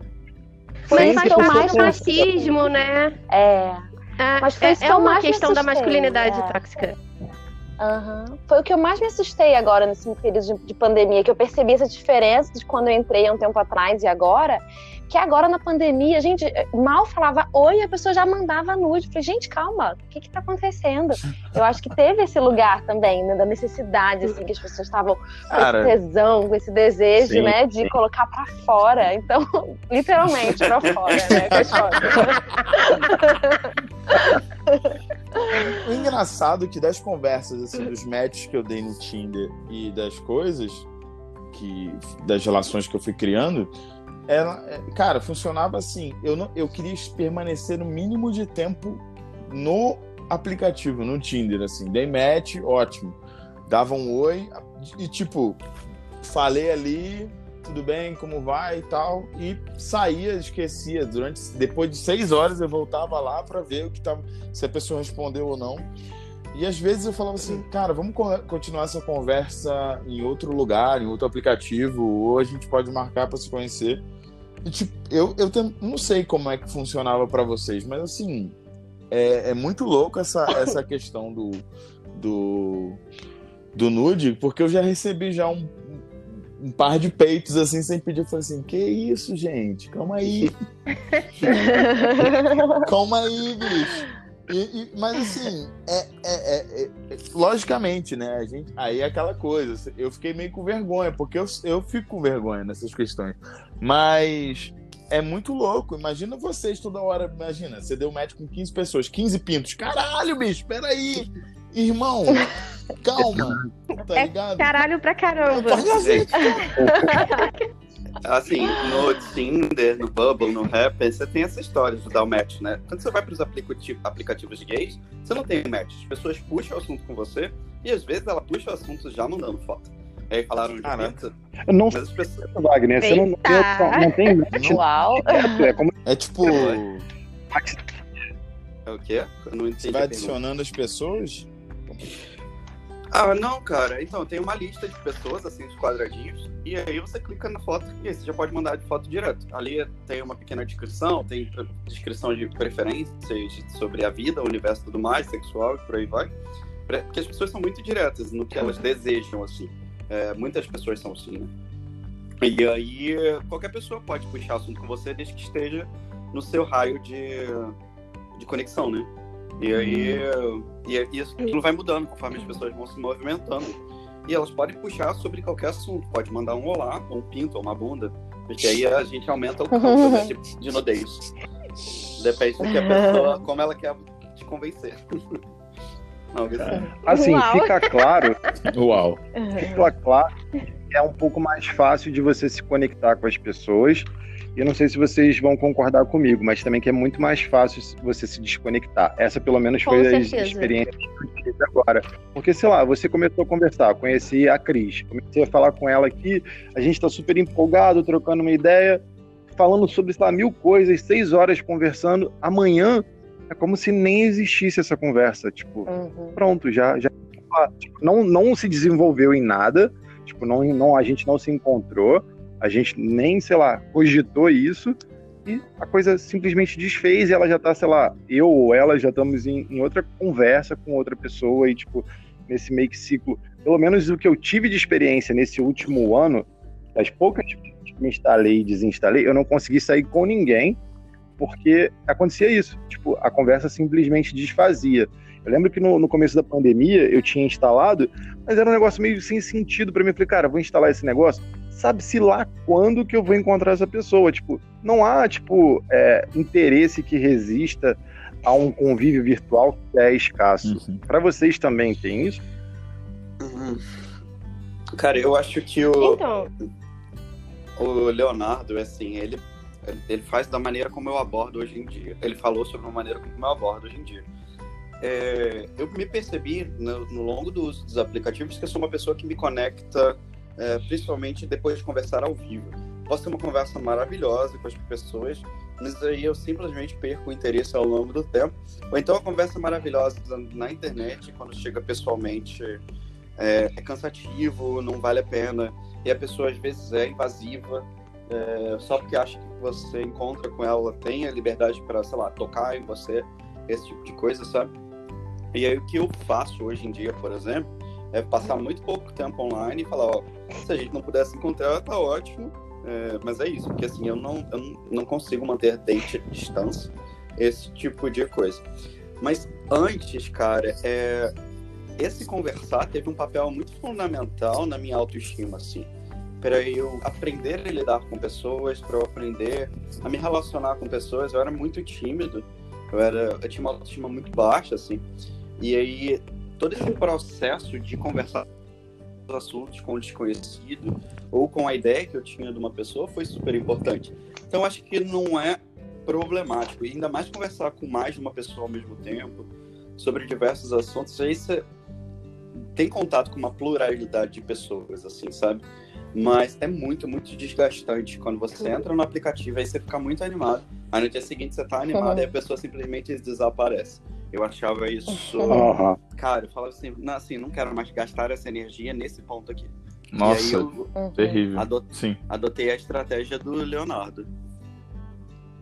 Foi isso que mais machismo, né? É. é mas foi é, é uma questão da masculinidade é. tóxica. Uhum. Foi o que eu mais me assustei agora nesse período de, de, pandemia, que eu percebi essa diferença de quando eu entrei há um tempo atrás e agora, que agora na pandemia, a gente mal falava oi e a pessoa já mandava nude. Eu falei, gente, calma, o que que tá acontecendo? Eu acho que teve esse lugar também, né, da necessidade, assim, que as pessoas estavam com esse tesão, com esse desejo, sim, né, de sim. colocar para fora. Então, <laughs> literalmente, para fora, né, <laughs> O engraçado é que das conversas, assim, dos matches que eu dei no Tinder e das coisas, que das relações que eu fui criando, ela, é, cara, funcionava assim. Eu, não, eu queria permanecer no mínimo de tempo no aplicativo, no Tinder, assim. Dei match, ótimo. Dava um oi e, tipo, falei ali, tudo bem, como vai e tal. E saía, esquecia. Durante, depois de seis horas eu voltava lá para ver o que tava, se a pessoa respondeu ou não. E às vezes eu falava assim, cara, vamos continuar essa conversa em outro lugar, em outro aplicativo, ou a gente pode marcar para se conhecer. E, tipo, eu, eu não sei como é que funcionava para vocês, mas assim, é, é, muito louco essa, essa <laughs> questão do, do, do nude, porque eu já recebi já um, um par de peitos assim sem pedir. Eu falei assim: Que isso, gente? Calma aí. <laughs> <laughs> Calma aí, bicho. E, e, mas assim, é, é, é, é, logicamente, né? A gente, aí é aquela coisa. Eu fiquei meio com vergonha, porque eu, eu fico com vergonha nessas questões. Mas é muito louco. Imagina vocês toda hora. Imagina, você deu match com 15 pessoas, 15 pintos. Caralho, bicho, peraí. Irmão, <laughs> calma. Tá é ligado? caralho pra caramba. <laughs> <laughs> Assim, no Tinder, no Bubble, no Rapper, você tem essa história de dar o match, né? Quando você vai para os aplicativos gays, você não tem match. As pessoas puxam o assunto com você e às vezes ela puxa o assunto já mandando foto. E aí falaram de pizza. Não mas as pessoas... Wagner, você não, não, não tem match. Uau. É, como... é tipo. É o quê? Eu não entendi. Você vai adicionando as pessoas? Ah, não, cara. Então, tem uma lista de pessoas, assim, de quadradinhos, e aí você clica na foto e aí você já pode mandar de foto direto. Ali tem uma pequena descrição, tem descrição de preferências sobre a vida, o universo e tudo mais, sexual e por aí vai. Porque as pessoas são muito diretas no que elas desejam, assim. É, muitas pessoas são assim, né? E aí, qualquer pessoa pode puxar assunto com você desde que esteja no seu raio de, de conexão, né? E aí e isso não vai mudando conforme as pessoas vão se movimentando. E elas podem puxar sobre qualquer assunto. Pode mandar um olá, um pinto, uma bunda. Porque aí a gente aumenta o campo né, de, de nudez. Depende do que a pessoa, <laughs> como ela quer te convencer. <laughs> Não, assim, Uau. fica claro. Uau. Fica claro que é um pouco mais fácil de você se conectar com as pessoas eu não sei se vocês vão concordar comigo, mas também que é muito mais fácil você se desconectar. Essa, pelo menos, foi a experiência que eu tive agora. Porque, sei lá, você começou a conversar, conheci a Cris, comecei a falar com ela aqui, a gente está super empolgado, trocando uma ideia, falando sobre, sei lá, mil coisas, seis horas conversando. Amanhã é como se nem existisse essa conversa. Tipo, uhum. pronto, já, já tipo, não, não se desenvolveu em nada, tipo, não, não, a gente não se encontrou a gente nem, sei lá, cogitou isso e a coisa simplesmente desfez e ela já tá, sei lá, eu ou ela já estamos em, em outra conversa com outra pessoa e, tipo, nesse meio que ciclo. Pelo menos o que eu tive de experiência nesse último ano, das poucas que me instalei e desinstalei, eu não consegui sair com ninguém porque acontecia isso. Tipo, a conversa simplesmente desfazia. Eu lembro que no, no começo da pandemia eu tinha instalado, mas era um negócio meio sem sentido para mim. Eu falei, cara, vou instalar esse negócio sabe-se lá quando que eu vou encontrar essa pessoa. Tipo, não há, tipo, é, interesse que resista a um convívio virtual que é escasso. Uhum. Para vocês também tem isso? Uhum. Cara, eu acho que o, então... o Leonardo, assim, ele, ele faz da maneira como eu abordo hoje em dia. Ele falou sobre a maneira como eu abordo hoje em dia. É, eu me percebi no, no longo do uso dos aplicativos que eu sou uma pessoa que me conecta é, principalmente depois de conversar ao vivo. Posso ter uma conversa maravilhosa com as pessoas, mas aí eu simplesmente perco o interesse ao longo do tempo. Ou então a conversa maravilhosa na internet, quando chega pessoalmente, é, é cansativo, não vale a pena, e a pessoa às vezes é invasiva, é, só porque acha que você encontra com ela, tem a liberdade para, sei lá, tocar em você, esse tipo de coisa, sabe? E aí o que eu faço hoje em dia, por exemplo, é passar muito pouco tempo online e falar, ó, se a gente não pudesse encontrar, tá ótimo, é, mas é isso, porque assim, eu não, eu não consigo manter date à distância, esse tipo de coisa. Mas antes, cara, é, esse conversar teve um papel muito fundamental na minha autoestima, assim, para eu aprender a lidar com pessoas, para eu aprender a me relacionar com pessoas. Eu era muito tímido, eu, era, eu tinha uma autoestima muito baixa, assim, e aí todo esse processo de conversar assuntos com o desconhecido ou com a ideia que eu tinha de uma pessoa foi super importante. Então acho que não é problemático, e ainda mais conversar com mais de uma pessoa ao mesmo tempo sobre diversos assuntos, aí você tem contato com uma pluralidade de pessoas, assim, sabe? Mas é muito, muito desgastante quando você entra no aplicativo e você fica muito animado. Aí no dia seguinte você tá animado uhum. e a pessoa simplesmente desaparece. Eu achava isso. <laughs> Aham. Cara, eu falava assim, não, assim, não quero mais gastar essa energia nesse ponto aqui. E aí Nossa, eu terrível. ado- Sim. adotei a estratégia do Leonardo.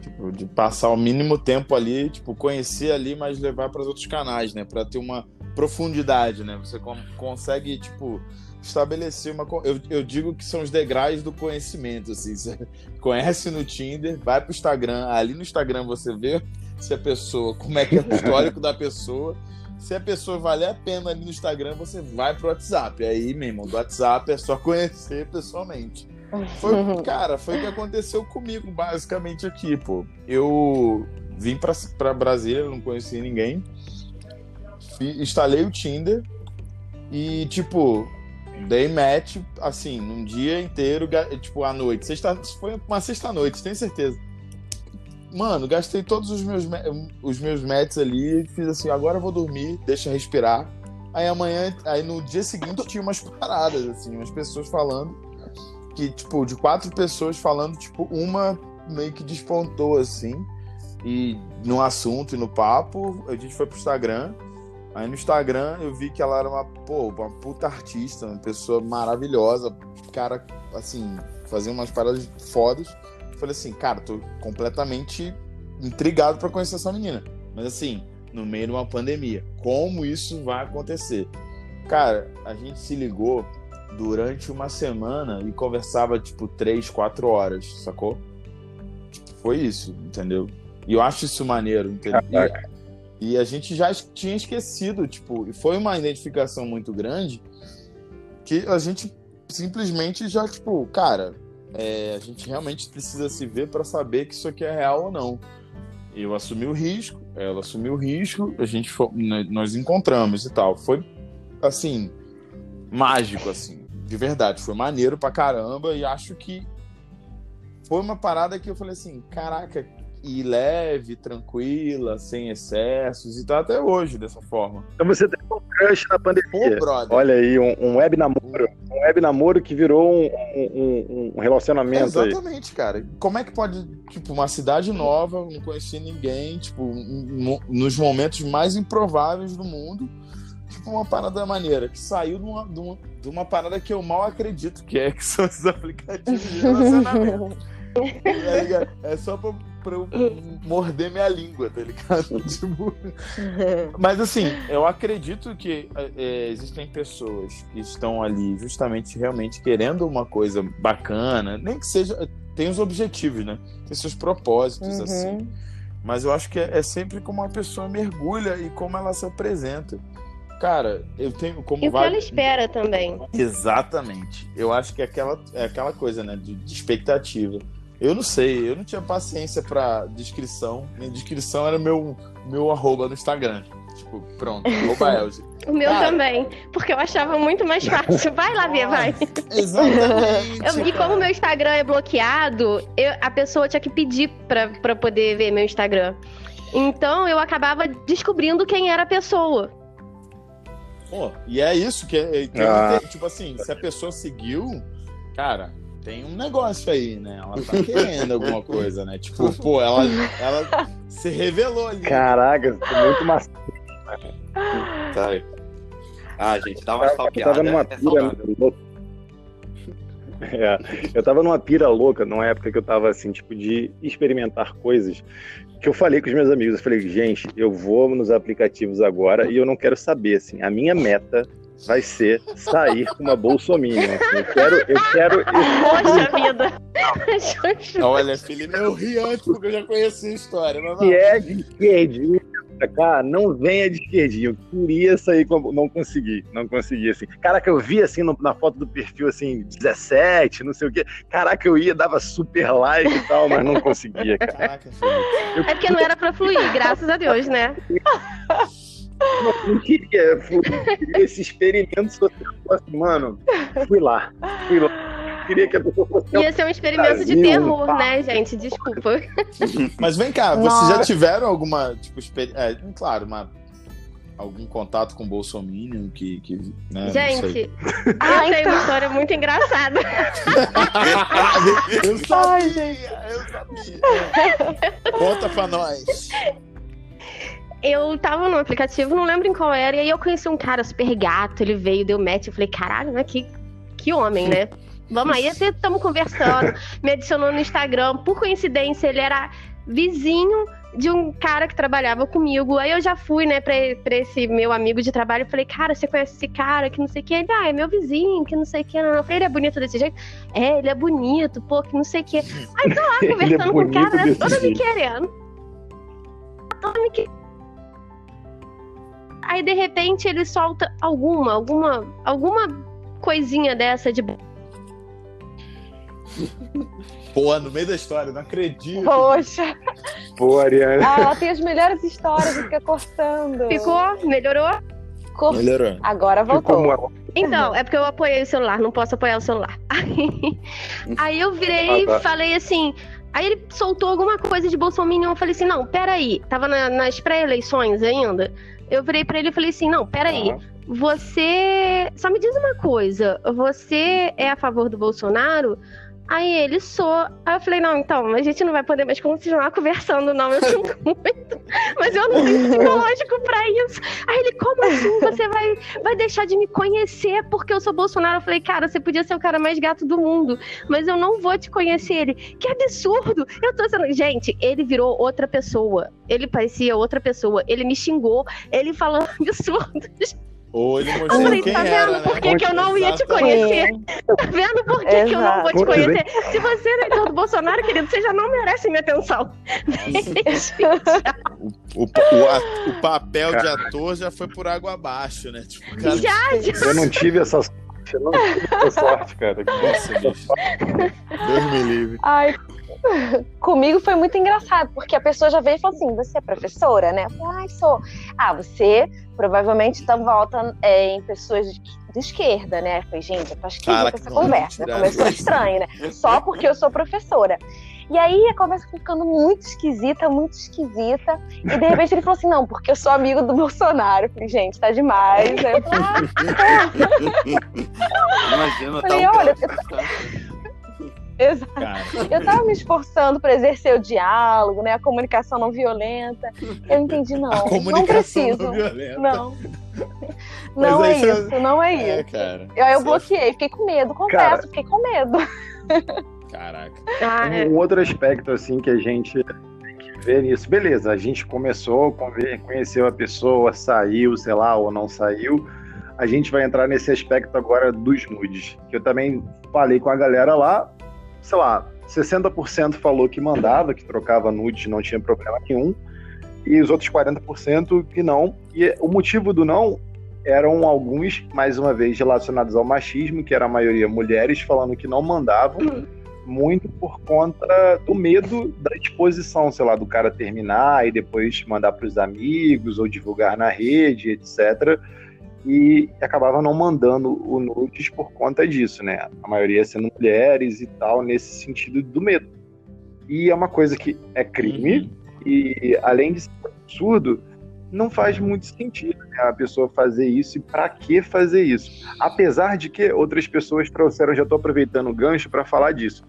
Tipo, de passar o mínimo tempo ali, tipo, conhecer ali, mas levar para os outros canais, né? Para ter uma profundidade, né? Você con- consegue, tipo, estabelecer uma. Eu, eu digo que são os degraus do conhecimento, assim. <laughs> Você conhece no Tinder, vai pro Instagram, ali no Instagram você vê se a pessoa, como é que é o histórico da pessoa. Se a pessoa valer a pena ali no Instagram, você vai pro WhatsApp. Aí, meu irmão, do WhatsApp é só conhecer pessoalmente. Foi, <laughs> cara, foi o que aconteceu comigo, basicamente, aqui, pô. Eu vim pra, pra Brasília, não conhecia ninguém. Instalei o Tinder e, tipo, dei match, assim, num dia inteiro, tipo, à noite. Sexta, foi uma sexta-noite, tenho certeza. Mano, gastei todos os meus, os meus matches ali, fiz assim, agora eu vou dormir, deixa respirar. Aí amanhã, aí no dia seguinte tinha umas paradas, assim, umas pessoas falando que, tipo, de quatro pessoas falando, tipo, uma meio que despontou, assim, e no assunto e no papo, a gente foi pro Instagram. Aí no Instagram eu vi que ela era uma, pô, uma puta artista, uma pessoa maravilhosa, cara, assim, fazia umas paradas fodas. Falei assim, cara, tô completamente intrigado pra conhecer essa menina. Mas assim, no meio de uma pandemia, como isso vai acontecer? Cara, a gente se ligou durante uma semana e conversava tipo três, quatro horas, sacou? Tipo, foi isso, entendeu? E eu acho isso maneiro, entendeu? E, e a gente já tinha esquecido, tipo, e foi uma identificação muito grande que a gente simplesmente já, tipo, cara, é, a gente realmente precisa se ver para saber que isso aqui é real ou não. Eu assumi o risco, ela assumiu o risco, a gente fo- nós nós encontramos e tal. Foi assim mágico assim, de verdade, foi maneiro pra caramba e acho que foi uma parada que eu falei assim, caraca, e leve, tranquila, sem excessos e tá até hoje dessa forma. Então você teve um crush na Pô, pandemia. brother. Olha aí, um, um web namoro. Um web namoro que virou um, um- um relacionamento aí. Exatamente, cara. Como é que pode, tipo, uma cidade nova, não conhecia ninguém, tipo, nos momentos mais improváveis do mundo, tipo, uma parada maneira, que saiu de uma, de uma, de uma parada que eu mal acredito, que é <laughs> que são esses aplicativos de relacionamento. <laughs> Tá é só pra, pra eu morder minha língua, tá ligado? <laughs> Tipo, mas assim, eu acredito que é, existem pessoas que estão ali justamente realmente querendo uma coisa bacana, nem que seja. Tem os objetivos, né? Tem seus propósitos, Uhum. assim. Mas eu acho que é, é sempre como uma pessoa mergulha e como ela se apresenta. Cara, eu tenho como E o que vai- ela espera também. Exatamente. Eu acho que é aquela, é aquela coisa, né? De, de expectativa. Eu não sei, eu não tinha paciência pra descrição. Minha descrição era meu, meu arroba no Instagram. Tipo, pronto, <laughs> arroba Elge. O meu Cara. também. Porque eu achava muito mais fácil. <laughs> Vai lá ver, vai. Exatamente. Eu- e como meu Instagram é bloqueado, eu- a pessoa tinha que pedir pra, pra poder ver meu Instagram. Então eu acabava descobrindo quem era a pessoa. Pô, e é isso que é. que é Ah. Tipo assim, se a pessoa seguiu, cara, tem um negócio aí, né? Ela tá querendo alguma coisa, né? Tipo, pô, ela, ela se revelou ali. Caraca, você muito macio. Tá. Ah, gente, dá uma Eu stalkeada. tava numa é pira. <laughs> É, eu tava numa pira louca, numa época que eu tava assim, tipo, de experimentar coisas. Que eu falei com os meus amigos, eu falei, gente, eu vou nos aplicativos agora e eu não quero saber, assim, a minha meta vai ser sair com uma bolsominion. eu quero, eu quero. Poxa vida. <laughs> Olha, Felipe, eu ri antes porque eu já conheci a história. Mas que é de esquerdinha, cara, não venha de esquerdinha. Eu queria sair com. Não consegui, não consegui, assim. Caraca, eu vi assim no- na foto do perfil, assim, 17, não sei o quê. Caraca, eu ia, dava super like e tal, mas não conseguia, cara. Caraca, Felipe. É porque não era pra fluir, graças a Deus, né? <laughs> Não, não queria, fui- queria esse experimento social. Assim, Mano, fui lá, fui lá. Queria que a pessoa fosse. Ia ser um experimento de Brasil, terror, pá. né, gente? Desculpa. Mas vem cá, vocês Nossa. já tiveram alguma, tipo, experiência. claro, uma, algum contato com o Bolsonaro que, que né, não sei. Gente, Ah, eu tenho então. uma história muito engraçada. <laughs> eu sabia, Ai, eu sabia. <laughs> Conta pra nós. Eu tava no aplicativo, não lembro em qual era, e aí eu conheci um cara super gato, ele veio, deu match, eu falei, caralho, né? Que, que homem, né? <laughs> Vamos aí, estamos conversando, me adicionou no Instagram, por coincidência, ele era vizinho de um cara que trabalhava comigo. Aí eu já fui, né, pra, pra esse meu amigo de trabalho falei, cara, você conhece esse cara que não sei o que? Ele, ah, é meu vizinho, que não sei o que. Eu falei, ele é bonito desse jeito? É, ele é bonito, pô, que não sei o que. Aí tô lá <laughs> é conversando é com o cara, né, toda me querendo. Toda me querendo. Aí de repente ele solta alguma, alguma, alguma coisinha dessa de Pô, no meio da história, não acredito. Poxa. Pô, Ariana. Ah, ela tem as melhores histórias e fica cortando. Ficou? Melhorou? Cor... Melhorou. Agora voltou. Então, é porque eu apoiei o celular, não posso apoiar o celular. Aí, aí eu virei e ah, tá. falei assim. Aí ele soltou alguma coisa de Bolsonaro. Eu falei assim: não, peraí. Tava na, nas pré-eleições ainda. Eu virei pra ele e falei assim: não, peraí. Você. Só me diz uma coisa. Você é a favor do Bolsonaro? Aí ele sou. Aí eu falei, não, então, a gente não vai poder mais continuar conversando, não. Eu sinto <laughs> muito. Mas eu não tenho <laughs> psicológico pra isso. Aí ele, como assim? Você vai, vai deixar de me conhecer porque eu sou Bolsonaro? Eu falei, cara, você podia ser o cara mais gato do mundo, mas eu não vou te conhecer. Ele, que absurdo! Eu tô sendo. Gente, ele virou outra pessoa. Ele parecia outra pessoa. Ele me xingou, ele falou <laughs> absurdos. Ou ele mostrou falei, quem tá vendo era, por que, que eu não ia te conhecer? Tá vendo por que, que eu não vou te conhecer? Se você é eleitor do Bolsonaro, querido, você já não merece minha atenção. o, o, o, o, papel de ator já foi por água abaixo, né? Tipo, cara... já, já. Eu não tive essa não sorte, cara. Nossa, <laughs> bicho. Deus me livre. Ai, Comigo foi muito engraçado, porque a pessoa já veio e falou assim: você é professora, né? Eu falei, ah, sou. Ah, você provavelmente então volta é, em pessoas de, de, esquerda, né? Eu falei, gente, eu tô esquerda com essa conversa. Começou estranho, né? Só porque eu sou professora. E aí a conversa foi ficando muito esquisita, muito esquisita. E de repente ele falou assim: não, porque eu sou amigo do Bolsonaro. Eu falei, gente, tá demais. Aí eu falei, ah, Imagina, tá falei, tá um olha, <laughs> Exato. Eu estava me esforçando para exercer o diálogo, né? A comunicação não violenta. Eu entendi, não. A comunicação não preciso. Não violenta. Não. Não é isso, não é, é isso. Cara, eu, eu bloqueei, fiquei com medo, confesso, cara... fiquei com medo. <laughs> Caraca. Ah, é. Um outro aspecto, assim, que a gente tem que ver nisso. Beleza, a gente começou, conheceu a pessoa, saiu, sei lá, ou não saiu. A gente vai entrar nesse aspecto agora dos nudes. Que eu também falei com a galera lá, sei lá, 60% falou que mandava, que trocava nude, não tinha problema nenhum, e os outros 40% que não. E o motivo do não eram alguns, mais uma vez, relacionados ao machismo, que era a maioria mulheres, falando que não mandavam, <clears throat> muito por conta do medo da exposição, sei lá, do cara terminar e depois mandar para os amigos ou divulgar na rede, etc e acabava não mandando o nudes por conta disso, né? A maioria sendo mulheres e tal, nesse sentido do medo. E é uma coisa que é crime, uhum. e além de ser absurdo, não faz muito sentido né, a pessoa fazer isso e para que fazer isso. Apesar de que outras pessoas trouxeram, já estou aproveitando o gancho para falar disso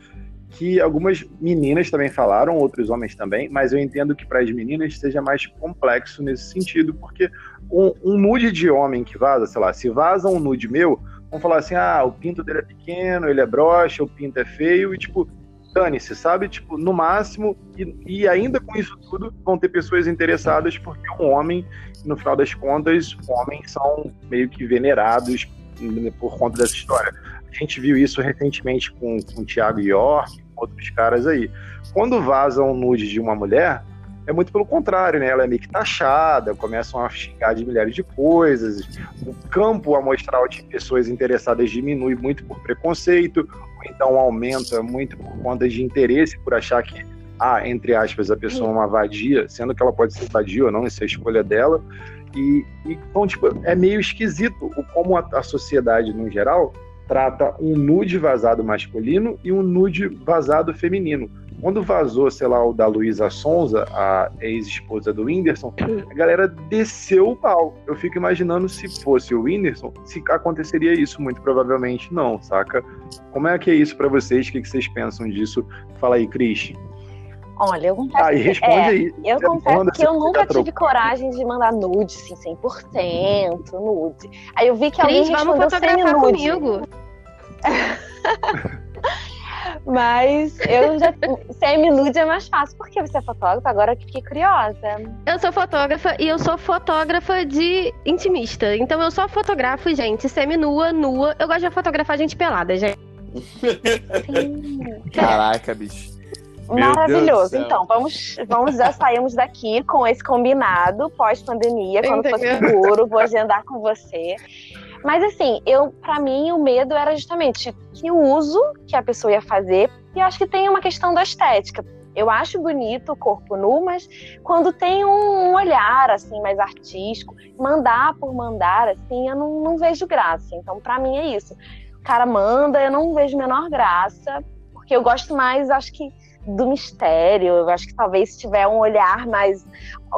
que algumas meninas também falaram, outros homens também, mas eu entendo que para as meninas seja mais complexo nesse sentido, porque um, um, nude de homem que vaza, sei lá, se vaza um nude meu, vão falar assim, ah, o pinto dele é pequeno, ele é broxa, o pinto é feio, e tipo, dane-se, sabe? Tipo, no máximo, e, e, ainda com isso tudo, vão ter pessoas interessadas, porque um homem, no final das contas, homens são meio que venerados por conta dessa história. A gente viu isso recentemente com, com o Thiago York, outros caras aí. Quando vaza um nude de uma mulher, é muito pelo contrário, né? Ela é meio que taxada, começam a xingar de milhares de coisas. O campo amostral de pessoas interessadas diminui muito por preconceito, ou então aumenta muito por conta de interesse, por achar que, ah, entre aspas, a pessoa é uma vadia, sendo que ela pode ser vadia ou não, isso é a escolha dela. E, e então, tipo, é meio esquisito o como a, a sociedade, no geral, trata um nude vazado masculino e um nude vazado feminino. Quando vazou, sei lá, o da Luísa Sonza, a ex-esposa do Whindersson, a galera desceu o pau. Eu fico imaginando se fosse o Whindersson, se aconteceria isso. Muito provavelmente não, saca? Como é que é isso para vocês? O que vocês pensam disso? Fala aí, Cris. Olha, eu confesso, Ah, responde é, aí. eu confesso que eu nunca tá tive coragem de mandar nude, assim, 100% nude. Aí eu vi que alguém Cris, vamos respondeu fotografar semi-nude. comigo. <laughs> Mas eu já. Semi-nude é mais fácil. Por que você é fotógrafa? Agora que fiquei curiosa. Eu sou fotógrafa e eu sou fotógrafa de intimista. Então eu só fotografo gente semi-nua, nua. Eu gosto de fotografar gente pelada, gente. Sim. Caraca, bicho. Maravilhoso. Então, vamos, vamos já saímos daqui com esse combinado pós-pandemia. Quando for seguro, vou agendar com você. Mas assim, eu, para mim, o medo era justamente que o uso que a pessoa ia fazer. E acho que tem uma questão da estética. Eu acho bonito o corpo nu, mas quando tem um olhar assim mais artístico, mandar por mandar assim, eu não, não vejo graça. Então, para mim é isso. O cara manda, eu não vejo menor graça, porque eu gosto mais, acho que do mistério. Eu acho que talvez se tiver um olhar mais,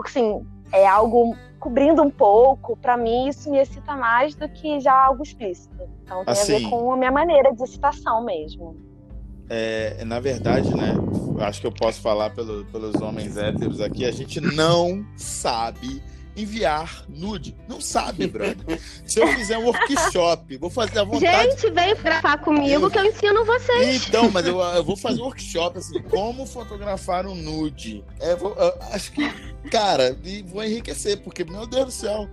assim, é algo cobrindo um pouco, pra mim isso me excita mais do que já algo explícito. Então tem a Assim. ver com a minha maneira de excitação mesmo. É, na verdade, né? Acho que eu posso falar pelo- pelos homens héteros aqui. A gente não sabe enviar nude. Não sabe, brother. Se eu fizer um workshop, vou fazer à vontade. Gente, vem fotografar comigo que eu ensino vocês. Então, mas eu, eu vou fazer um workshop assim, como fotografar um nude. É, vou- acho que, cara, e vou enriquecer, porque, meu Deus do céu.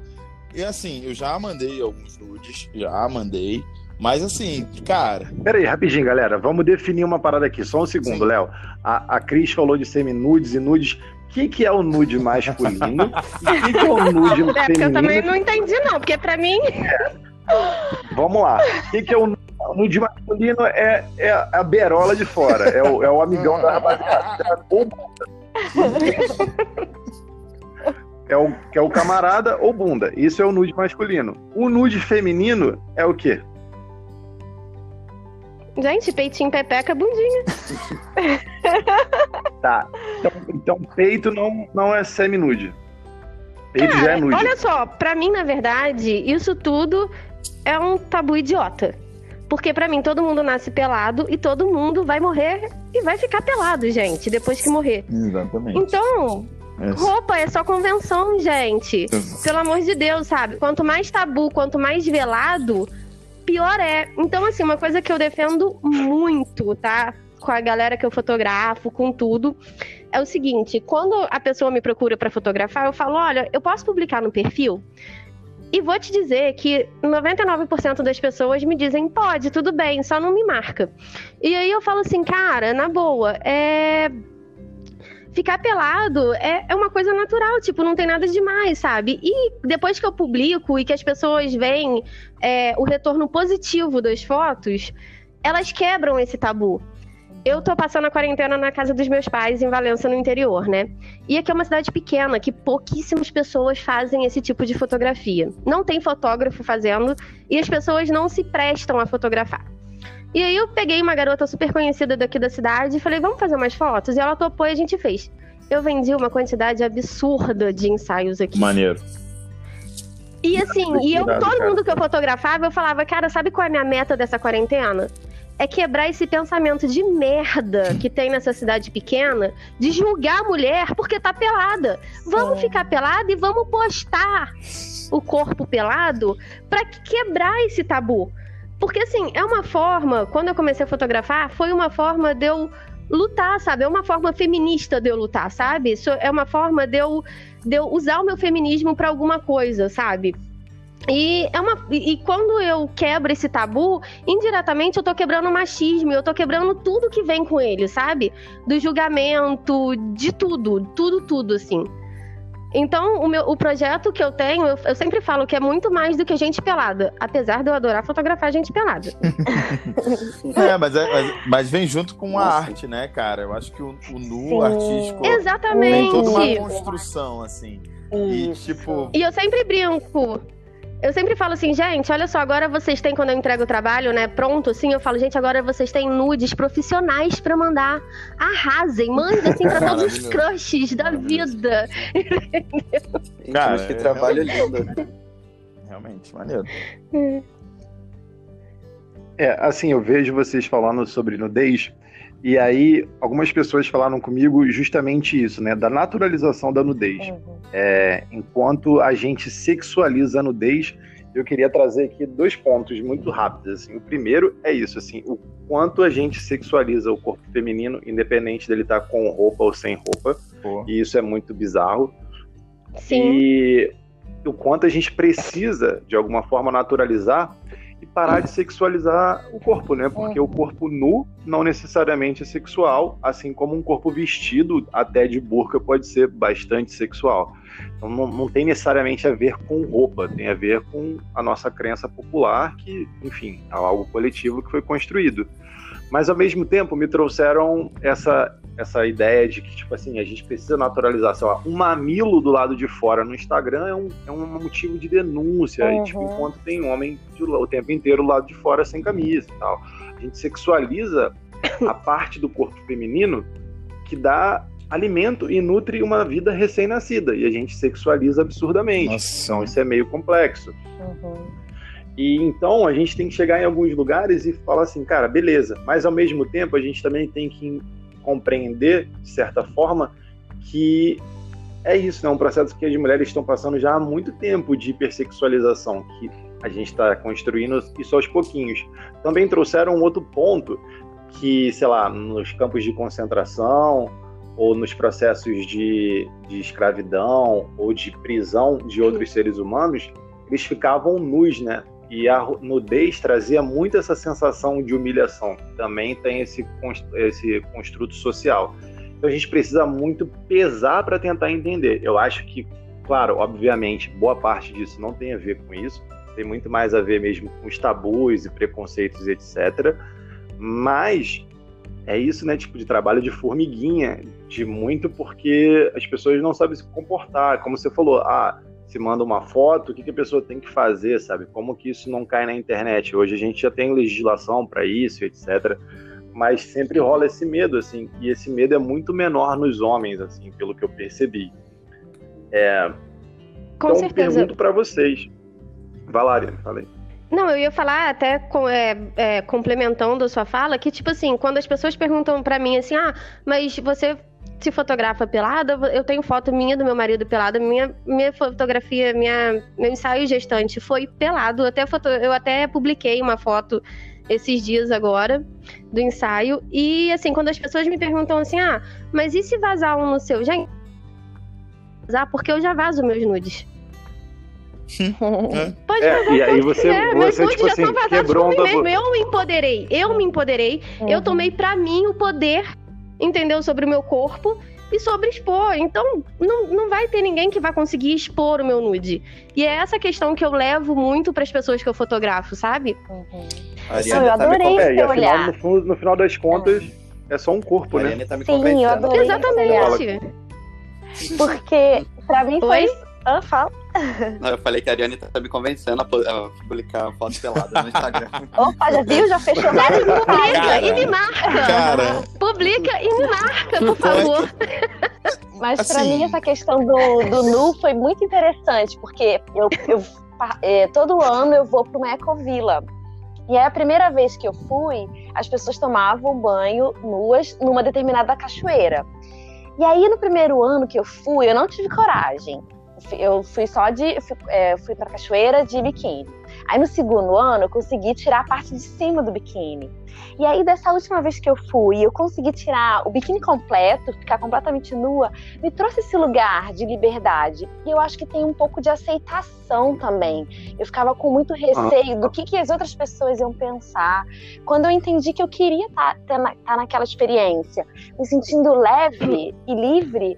E assim, eu já mandei alguns nudes, já mandei. Mas assim, cara, Pera aí, rapidinho, galera. Vamos definir uma parada aqui. Só um segundo. Léo. A, a Cris falou de semi-nudes e nudes. O que, que é o nude masculino? e o que, que é o nude É, porque eu também feminino? não entendi, não, porque pra mim. Vamos lá. O que, que é o nude? Masculino é, é a berola de fora. É o, é o amigão da rapaziada. Ou bunda. É o, que é o camarada ou bunda. Isso é o nude masculino. O nude feminino é o quê? Gente, peitinho, pepeca, bundinha. <laughs> Tá. Então, então peito não, não é semi-nude. Peito já é nude. Olha só, pra mim, na verdade, isso tudo é um tabu idiota. Porque pra mim todo mundo nasce pelado e todo mundo vai morrer e vai ficar pelado, gente, depois que morrer. exatamente. Então, roupa é só convenção, gente. Pelo amor de Deus, sabe? Quanto mais tabu, quanto mais velado, pior é. Então, assim, uma coisa que eu defendo muito, tá? Com a galera que eu fotografo, com tudo, é o seguinte: quando a pessoa me procura pra fotografar, eu falo: olha, eu posso publicar no perfil? E vou te dizer que 99% das pessoas me dizem, pode, tudo bem, só não me marca. E aí eu falo assim, cara, na boa, é ficar pelado é, é uma coisa natural, tipo, não tem nada demais, sabe? E depois que eu publico e que as pessoas veem é, o retorno positivo das fotos, elas quebram esse tabu. Eu tô passando a quarentena na casa dos meus pais, em Valença, no interior, né? E aqui é uma cidade pequena, que pouquíssimas pessoas fazem esse tipo de fotografia. Não tem fotógrafo fazendo e as pessoas não se prestam a fotografar. E aí eu peguei uma garota super conhecida daqui da cidade e falei, vamos fazer umas fotos? E ela topou e a gente fez. Eu vendi uma quantidade absurda de ensaios aqui. Maneiro. E assim, e eu, todo cara. mundo que eu fotografava, eu falava, cara, sabe qual é a minha meta dessa quarentena? É quebrar esse pensamento de merda que tem nessa cidade pequena de julgar a mulher porque tá pelada. Vamos Sim. ficar pelada e vamos postar o corpo pelado pra quebrar esse tabu. Porque assim, é uma forma, quando eu comecei a fotografar, foi uma forma de eu lutar, sabe? É uma forma feminista de eu lutar, sabe? Isso é uma forma de eu, de eu usar o meu feminismo pra alguma coisa, sabe? E, é uma, e quando eu quebro esse tabu, indiretamente eu tô quebrando o machismo, eu tô quebrando tudo que vem com ele, sabe? Do julgamento, de tudo, tudo, tudo, assim. Então, o, meu, o projeto que eu tenho, eu, eu sempre falo que é muito mais do que gente pelada. Apesar de eu adorar fotografar gente pelada. <laughs> É, mas, é- mas, mas vem junto com a Nossa. arte, né, cara? Eu acho que o, o nu Sim. artístico Exatamente. tem toda uma construção, assim. E, Isso. tipo, E eu sempre brinco. Eu sempre falo assim, gente, olha só, agora vocês têm, quando eu entrego o trabalho, né, pronto, assim, eu falo, gente, agora vocês têm nudes profissionais pra mandar. Arrasem, mandem, assim, pra todos os crushes da vida. Cara, que é trabalho lindo. realmente, maneiro. É, assim, eu vejo vocês falando sobre nudez E aí, algumas pessoas falaram comigo justamente isso, né? Da naturalização da nudez. Uhum. É, enquanto a gente sexualiza a nudez, eu queria trazer aqui dois pontos muito rápidos. Assim. O primeiro é isso, assim, o quanto a gente sexualiza o corpo feminino, independente dele estar com roupa ou sem roupa. Pô. E isso é muito bizarro. Sim. E o quanto a gente precisa, de alguma forma, naturalizar e parar de sexualizar o corpo, né? Porque o corpo nu não necessariamente é sexual, assim como um corpo vestido até de burca pode ser bastante sexual. Então não, não tem necessariamente a ver com roupa, tem a ver com a nossa crença popular, que, enfim, é algo coletivo que foi construído. Mas ao mesmo tempo me trouxeram essa essa ideia de que, tipo assim, a gente precisa naturalizar, sei lá, um mamilo do lado de fora no Instagram é um, é um motivo de denúncia, uhum. e, tipo, enquanto tem homem de, o tempo inteiro do lado de fora sem camisa e tal. A gente sexualiza a <coughs> parte do corpo feminino que dá alimento e nutre uma vida recém-nascida, e a gente sexualiza absurdamente. Nossa. Então isso é meio complexo. Uhum. E então a gente tem que chegar em alguns lugares e falar assim, cara, beleza, mas ao mesmo tempo a gente também tem que compreender, de certa forma, que é isso, né? Um processo que as mulheres estão passando já há muito tempo de hipersexualização, que a gente está construindo isso aos pouquinhos. Também trouxeram um outro ponto que, sei lá, nos campos de concentração ou nos processos de, de escravidão ou de prisão de outros seres humanos, eles ficavam nus, né? E a nudez trazia muito essa sensação de humilhação. Também tem esse, esse construto social. Então a gente precisa muito pesar para tentar entender. Eu acho que, claro, obviamente, boa parte disso não tem a ver com isso. Tem muito mais a ver mesmo com os tabus e preconceitos, etc. Mas é isso, né? Tipo de trabalho de formiguinha, de muito porque as pessoas não sabem se comportar. Como você falou, ah, se manda uma foto, o que, que a pessoa tem que fazer, sabe? Como que isso não cai na internet? Hoje a gente já tem legislação para isso, etc. Mas sempre rola esse medo, assim, e esse medo é muito menor nos homens, assim, pelo que eu percebi. É... Com então, certeza. pergunto para vocês. Valária, falei. Não, eu ia falar até é, é, complementando a sua fala que tipo assim, quando as pessoas perguntam para mim assim, ah, mas você se fotografa pelada, eu tenho foto minha do meu marido pelada, minha, minha fotografia, minha, meu ensaio gestante foi pelado. Até foto, eu até publiquei uma foto esses dias agora do ensaio. E assim, quando as pessoas me perguntam assim, ah, mas e se vazar um no seu? Já vazar porque eu já vazo meus nudes. É. <laughs> Pode é, vazar e aí você, quiser, você tipo assim, quebrou um mesmo. Eu me empoderei, eu me empoderei, uhum. eu tomei para mim o poder entendeu? Sobre o meu corpo e sobre expor. Então, não, não vai ter ninguém que vai conseguir expor o meu nude. E é essa questão que eu levo muito para as pessoas que eu fotografo, sabe? Uhum. eu adorei é, e afinal, no, fundo, no final das contas, é só um corpo, né? Tá Sim, eu adorei. Exatamente. Porque, pra mim, foi... Oi? Ah, fala. Não, eu falei que a Ariane tá me convencendo a, publicar foto pelada no Instagram. <laughs> Opa, já viu? Já fechou vários Publica e me marca. Cara. Publica e me marca, por favor. Mas assim... pra mim essa questão do, do nu foi muito interessante, porque eu, eu é, todo ano eu vou para uma ecovila. E é a primeira vez que eu fui, as pessoas tomavam banho nuas numa determinada cachoeira. E aí, no primeiro ano que eu fui, eu não tive coragem eu fui só de. Fui, é, fui pra cachoeira de biquíni. Aí no segundo ano eu consegui tirar a parte de cima do biquíni. E aí, dessa última vez que eu fui, eu consegui tirar o biquíni completo, ficar completamente nua, me trouxe esse lugar de liberdade. E eu acho que tem um pouco de aceitação também. Eu ficava com muito receio do que, que as outras pessoas iam pensar. Quando eu entendi que eu queria estar tá, tá, tá naquela experiência, me sentindo leve e livre,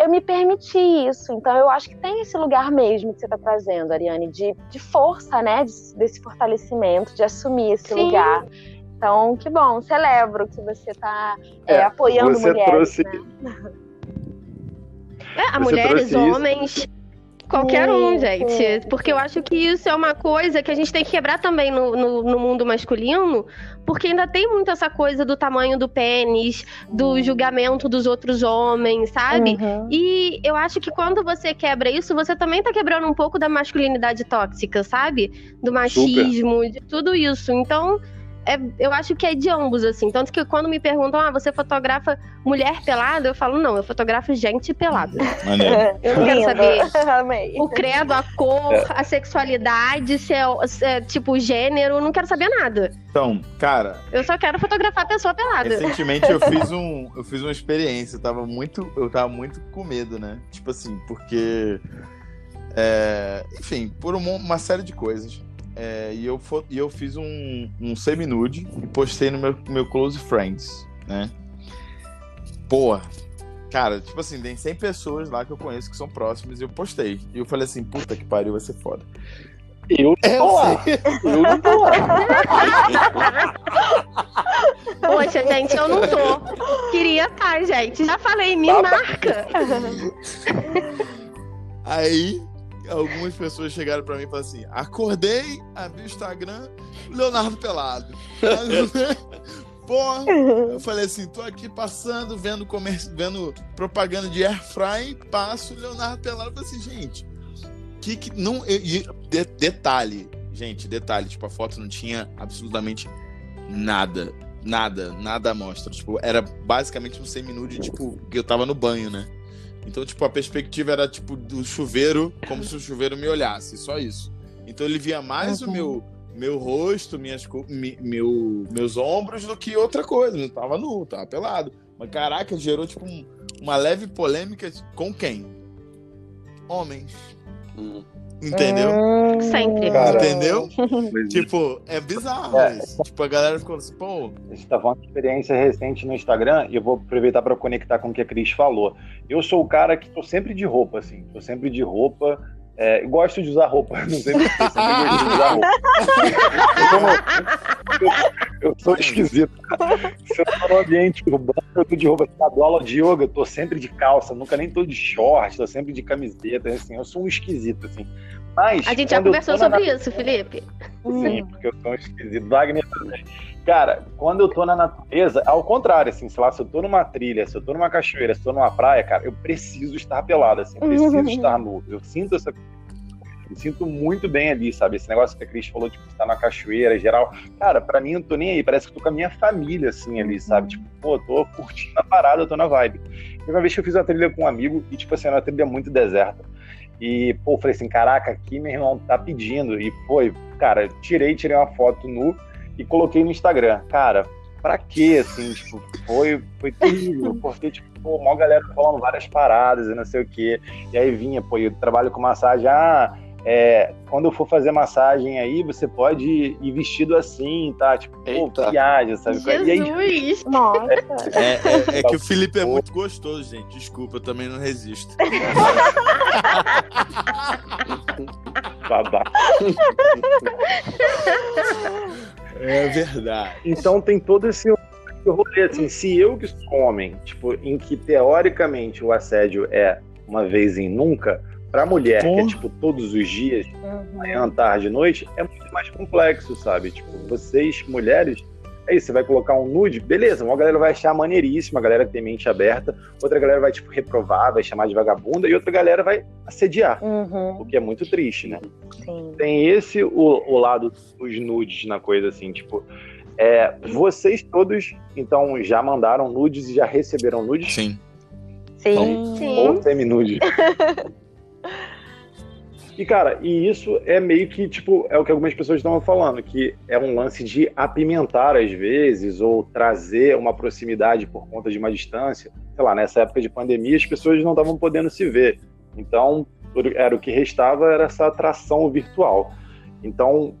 eu me permiti isso. Então eu acho que tem esse lugar mesmo que você está trazendo, Ariane, de, de força, né? De, desse fortalecimento, de assumir esse Sim. lugar. Então, que bom, celebro que você está é, é, apoiando você mulheres. Trouxe... Né? É, mulheres, homens. Isso Qualquer um, gente. Porque eu acho que isso é uma coisa que a gente tem que quebrar também no, no, no, mundo masculino, porque ainda tem muito essa coisa do tamanho do pênis, do uhum. julgamento dos outros homens, sabe? Uhum. E eu acho que quando você quebra isso, você também tá quebrando um pouco da masculinidade tóxica, sabe? Do machismo, Super. de tudo isso. Então, é, eu acho que é de ambos, assim. Tanto que quando me perguntam, ah, você fotografa mulher pelada? Eu falo, não, eu fotografo gente pelada. Eu não quero saber <laughs> o credo, a cor, é. a sexualidade, se é, se é, tipo gênero, não quero saber nada. Então, cara. Eu só quero fotografar a pessoa pelada. Recentemente eu <laughs> fiz um, eu fiz uma experiência. Eu tava muito, eu tava muito com medo, né? Tipo assim, porque é, enfim, por uma, uma, série de coisas. É, e, eu, e eu fiz um, um semi-nude e postei no meu, meu Close Friends, né? Pô, cara, tipo assim, tem 100 pessoas lá que eu conheço que são próximas e eu postei. E eu falei assim, puta que pariu, vai ser foda. Eu é, tô lá. Eu não tô lá. <laughs> Poxa, gente, eu não tô. Queria estar, tá, gente. Já falei, me tá, marca. Aí, algumas pessoas chegaram para mim e falaram assim: acordei, abri o Instagram, Leonardo Pelado. <laughs> Porra, eu falei assim, tô aqui passando, vendo, comércio, vendo propaganda de air fry, passo Leonardo Pelado. Falei assim, gente, que que não. E, de, detalhe, gente, detalhe, tipo, a foto não tinha absolutamente nada. Nada, nada mostra. Tipo, era basicamente um semi-nude, tipo, que eu tava no banho, né? Então, tipo, a perspectiva era tipo do chuveiro, como se o chuveiro me olhasse, só isso. Então ele via mais uhum. o meu meu rosto, minhas mi, meu, meus ombros do que outra coisa. Não tava nu, tava pelado. Mas caraca, gerou tipo um, uma leve polêmica com quem? Homens. Hum. Entendeu? Hum, sempre. Cara, Entendeu? <laughs> tipo, é bizarro é. isso. Tipo, a galera ficou assim, pô. A gente tá falando de experiência recente no Instagram e eu vou aproveitar para conectar com o que a Cris falou. Eu sou o cara que tô sempre de roupa, assim. Tô sempre de roupa. É, gosto de usar roupa, <laughs> não sempre gosto de usar roupa. Eu, eu sou esquisito. Se eu tô no ambiente urbano, eu tô de roupa. Eu dou aula de yoga, eu tô sempre de calça, nunca nem tô de short, tô sempre de camiseta, assim, eu sou um esquisito, assim. Mas, a gente já conversou sobre na... isso, Felipe. Sim, porque eu sou um esquisito. Wagner também. Cara, quando eu tô na natureza, ao contrário, assim, sei lá, se eu tô numa trilha, se eu tô numa cachoeira, se eu tô numa praia, cara, eu preciso estar pelado, assim, preciso <laughs> estar nu. Eu sinto essa me sinto muito bem ali, sabe? Esse negócio que a Cris falou, tipo, estar na cachoeira geral. Cara, pra mim, eu não tô nem aí. Parece que eu tô com a minha família, assim, ali, sabe? Tipo, pô, tô curtindo a parada, eu tô na vibe. E uma vez que eu fiz uma trilha com um amigo, e, tipo assim, era uma trilha muito deserta. E, pô, falei assim, caraca, aqui meu irmão tá pedindo. E foi, cara, tirei, tirei uma foto nu e coloquei no Instagram. Cara, pra quê, assim, tipo, foi, foi terrível, porque, tipo, pô, uma galera falando várias paradas e não sei o quê. E aí vinha, pô, eu trabalho com massagem, ah, é, quando eu for fazer massagem aí, você pode ir vestido assim, tá? Tipo, pô, viagem, sabe? Jesus! E aí, <laughs> Nossa! É, é, é, que o Felipe é muito gostoso, gente. Desculpa, eu também não resisto. Babá. <laughs> É verdade. Então tem todo esse rolê, assim, se eu que sou homem, tipo, em que teoricamente o assédio é uma vez em nunca, Pra mulher, Porra. que é tipo todos os dias, uhum. manhã, tarde, noite, é muito mais complexo, sabe? Tipo, vocês, mulheres, é isso, você vai colocar um nude, beleza, uma galera vai achar maneiríssima, a galera tem mente aberta, outra galera vai, tipo, reprovar, vai chamar de vagabunda, e outra galera vai assediar, uhum. o que é muito triste, né? Sim. Tem esse, o, o lado dos nudes na coisa, assim, tipo, é, vocês todos, então, já mandaram nudes e já receberam nudes? Sim. Sim. Então, Sim. Ou semi-nude. <laughs> E, cara, e isso é meio que, tipo, é o que algumas pessoas estão falando, que é um lance de apimentar às vezes, ou trazer uma proximidade por conta de uma distância. Sei lá, nessa época de pandemia, as pessoas não estavam podendo se ver. Então, era o que restava era essa atração virtual. Então,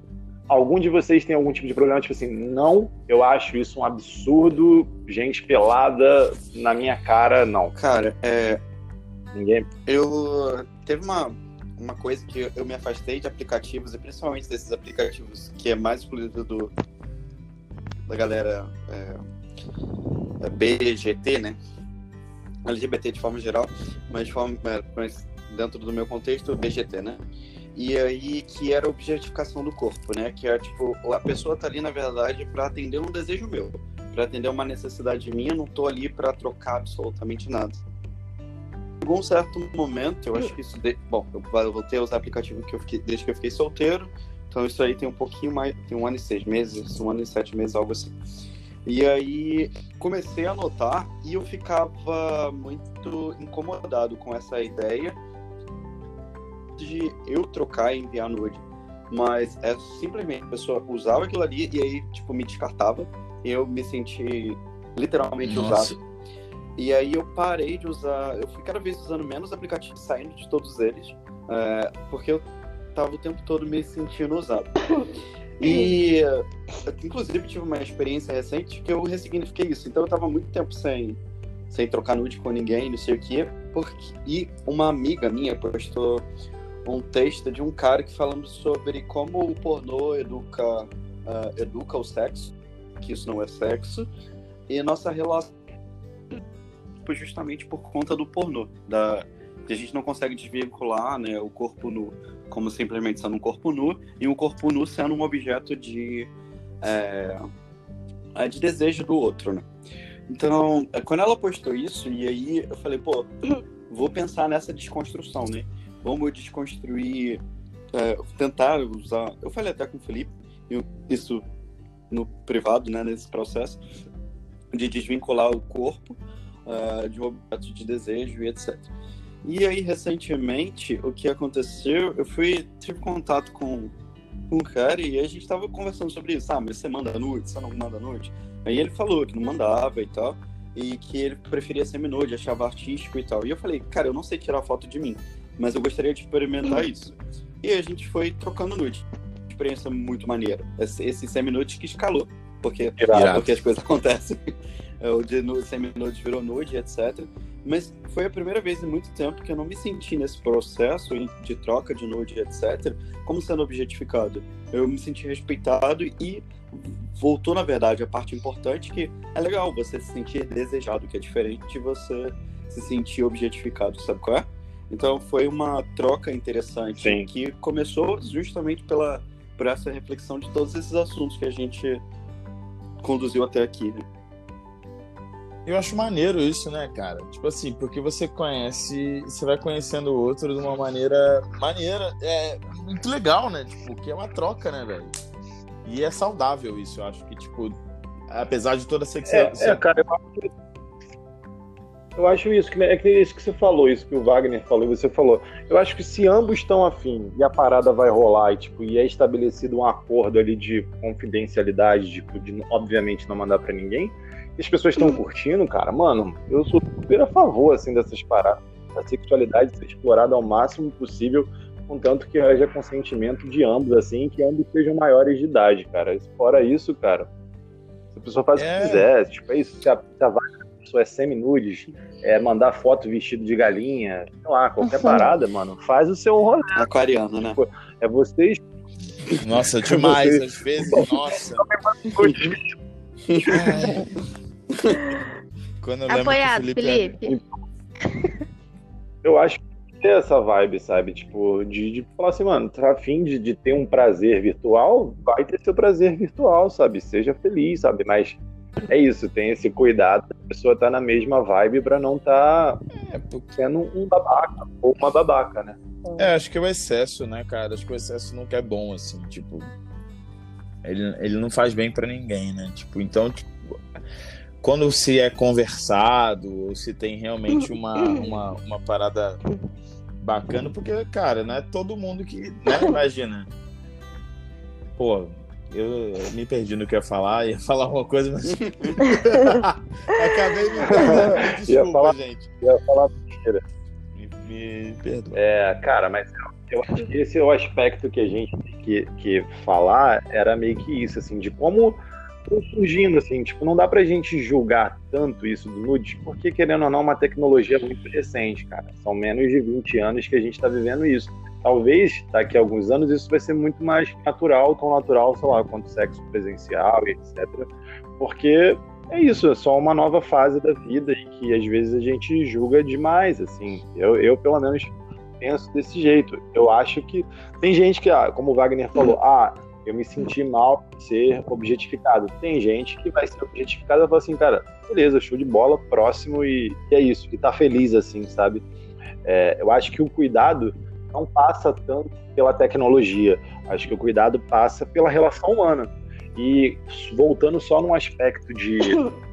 algum de vocês tem algum tipo de problema, tipo assim, não, eu acho isso um absurdo, gente pelada na minha cara, não. Cara, é, Ninguém. Eu teve uma, uma coisa que eu me afastei de aplicativos, e principalmente desses aplicativos que é mais exclusivo do, da galera é, é BGT, né? LGBT de forma geral, mas de forma, é, mas dentro do meu contexto, BGT, né? E aí que era a objetificação do corpo, né? Que é tipo, a pessoa tá ali na verdade para atender um desejo meu, para atender uma necessidade minha, não tô ali para trocar absolutamente nada chegou um certo momento, eu acho que isso. De... Bom, eu voltei a usar aplicativo que eu fiquei, desde que eu fiquei solteiro. Então isso aí tem um pouquinho mais, tem um ano e seis meses, um ano e sete meses, algo assim. E aí comecei a notar e eu ficava muito incomodado com essa ideia de eu trocar e enviar nude. Mas é simplesmente a pessoa usava aquilo ali e aí, tipo, me descartava. E eu me senti literalmente Nossa. usado. E aí eu parei de usar, eu fui cada vez usando menos aplicativos, saindo de todos eles, é, porque eu tava o tempo todo me sentindo usado. <coughs> E, inclusive, tive uma experiência recente que eu ressignifiquei isso. Então, eu tava muito tempo sem, sem trocar nude com ninguém, não sei o quê. Porque, e uma amiga minha postou um texto de um cara que falando sobre como o pornô educa, uh, educa o sexo, que isso não é sexo, e nossa relação justamente por conta do pornô, da, a gente não consegue desvincular né, o corpo nu como simplesmente sendo um corpo nu e um corpo nu sendo um objeto de, é, é de desejo do outro, né? Então, quando ela postou isso, e aí eu falei, pô, <clears throat> vou pensar nessa desconstrução, né? Vamos desconstruir, é, tentar usar. Eu falei até com o Felipe, isso no privado, né, nesse processo, de desvincular o corpo uh, de um objeto de desejo e etc. E aí, recentemente, o que aconteceu, eu fui, tive contato com um cara e a gente tava conversando sobre isso. Ah, mas você manda nude, você não manda nude? Aí ele falou que não mandava e tal, e que ele preferia semi-nude, achava artístico e tal. E eu falei, cara, eu não sei tirar foto de mim, mas eu gostaria de experimentar isso. E a gente foi trocando nude. Experiência muito maneira. Esse, esse semi-nude que escalou, porque, porque as coisas <laughs> acontecem. O de semi-nude virou nude, etc. Mas foi a primeira vez em muito tempo que eu não me senti nesse processo de troca de nude, etc., como sendo objetificado. Eu me senti respeitado e voltou, na verdade, a parte importante que é legal você se sentir desejado, que é diferente de você se sentir objetificado, sabe qual é? Então foi uma troca interessante Sim. que começou justamente pela, por essa reflexão de todos esses assuntos que a gente conduziu até aqui. Né? Eu acho maneiro isso, né, cara? Tipo assim, porque você conhece, você vai conhecendo o outro de uma maneira maneira. É muito legal, né? Tipo, que é uma troca, né, velho? E é saudável isso, eu acho que, tipo, apesar de toda a sexualidade. É, é, cara, eu acho, eu acho isso, que, é que isso que você falou, isso que o Wagner falou e você falou. Eu acho que se ambos estão afim e a parada vai rolar e, tipo, e é estabelecido um acordo ali de confidencialidade, tipo, de obviamente não mandar para ninguém as pessoas estão curtindo, cara, mano, eu sou super a favor, assim, dessas paradas. A sexualidade ser explorada ao máximo possível, contanto que haja consentimento de ambos, assim, que ambos sejam maiores de idade, cara. Fora isso, cara, se a pessoa faz é. o que é. quiser, tipo, é isso, se a, se a pessoa é semi-nudes, é mandar foto vestido de galinha, sei lá, qualquer parada, mano, faz o seu rolê. Aquariano, né? É vocês. Nossa, <laughs> demais, às vezes, <laughs> nossa. <laughs> <laughs> Quando eu Apoiado, Felipe. É- Felipe. <laughs> Eu acho que é essa vibe, sabe? Tipo, de, de falar assim, mano, tá afim de, de ter um prazer virtual? Vai ter seu prazer virtual, sabe? Seja feliz, sabe? Mas é isso, tem esse cuidado a pessoa tá na mesma vibe para não tá é, sendo um babaca ou uma babaca, né? É, acho que é o excesso, né, cara? Acho que o excesso nunca é bom, assim, tipo. Ele, ele não faz bem para ninguém, né? Tipo, então, tipo, quando se é conversado, ou se tem realmente <laughs> uma, uma, uma parada bacana, porque, cara, não é todo mundo que. Né, <laughs> imagina. Pô, eu me perdi no que ia falar, ia <laughs> falar uma coisa, mas. Acabei me. Desculpa, ia falar, gente. Ia falar mentira. Me, me perdoa. É, cara, mas eu acho que esse é o aspecto que a gente tem que, que falar, era meio que isso, assim, de como surgindo, assim, tipo, não dá pra gente julgar tanto isso do nude, porque querendo ou não, é uma tecnologia muito recente, cara. São menos de 20 anos que a gente tá vivendo isso. Talvez daqui a alguns anos isso vai ser muito mais natural, tão natural, sei lá, quanto sexo presencial e etc. Porque é isso, é só uma nova fase da vida e que às vezes a gente julga demais, assim. Eu, eu pelo menos penso desse jeito. Eu acho que tem gente que, ah, como o Wagner falou, ah, eu me senti mal ser objetificado. Tem gente que vai ser objetificada e fala assim, cara, beleza, show de bola, próximo e, e é isso. E tá feliz assim, sabe? É, eu acho que o cuidado não passa tanto pela tecnologia. Acho que o cuidado passa pela relação humana. E voltando só num aspecto de,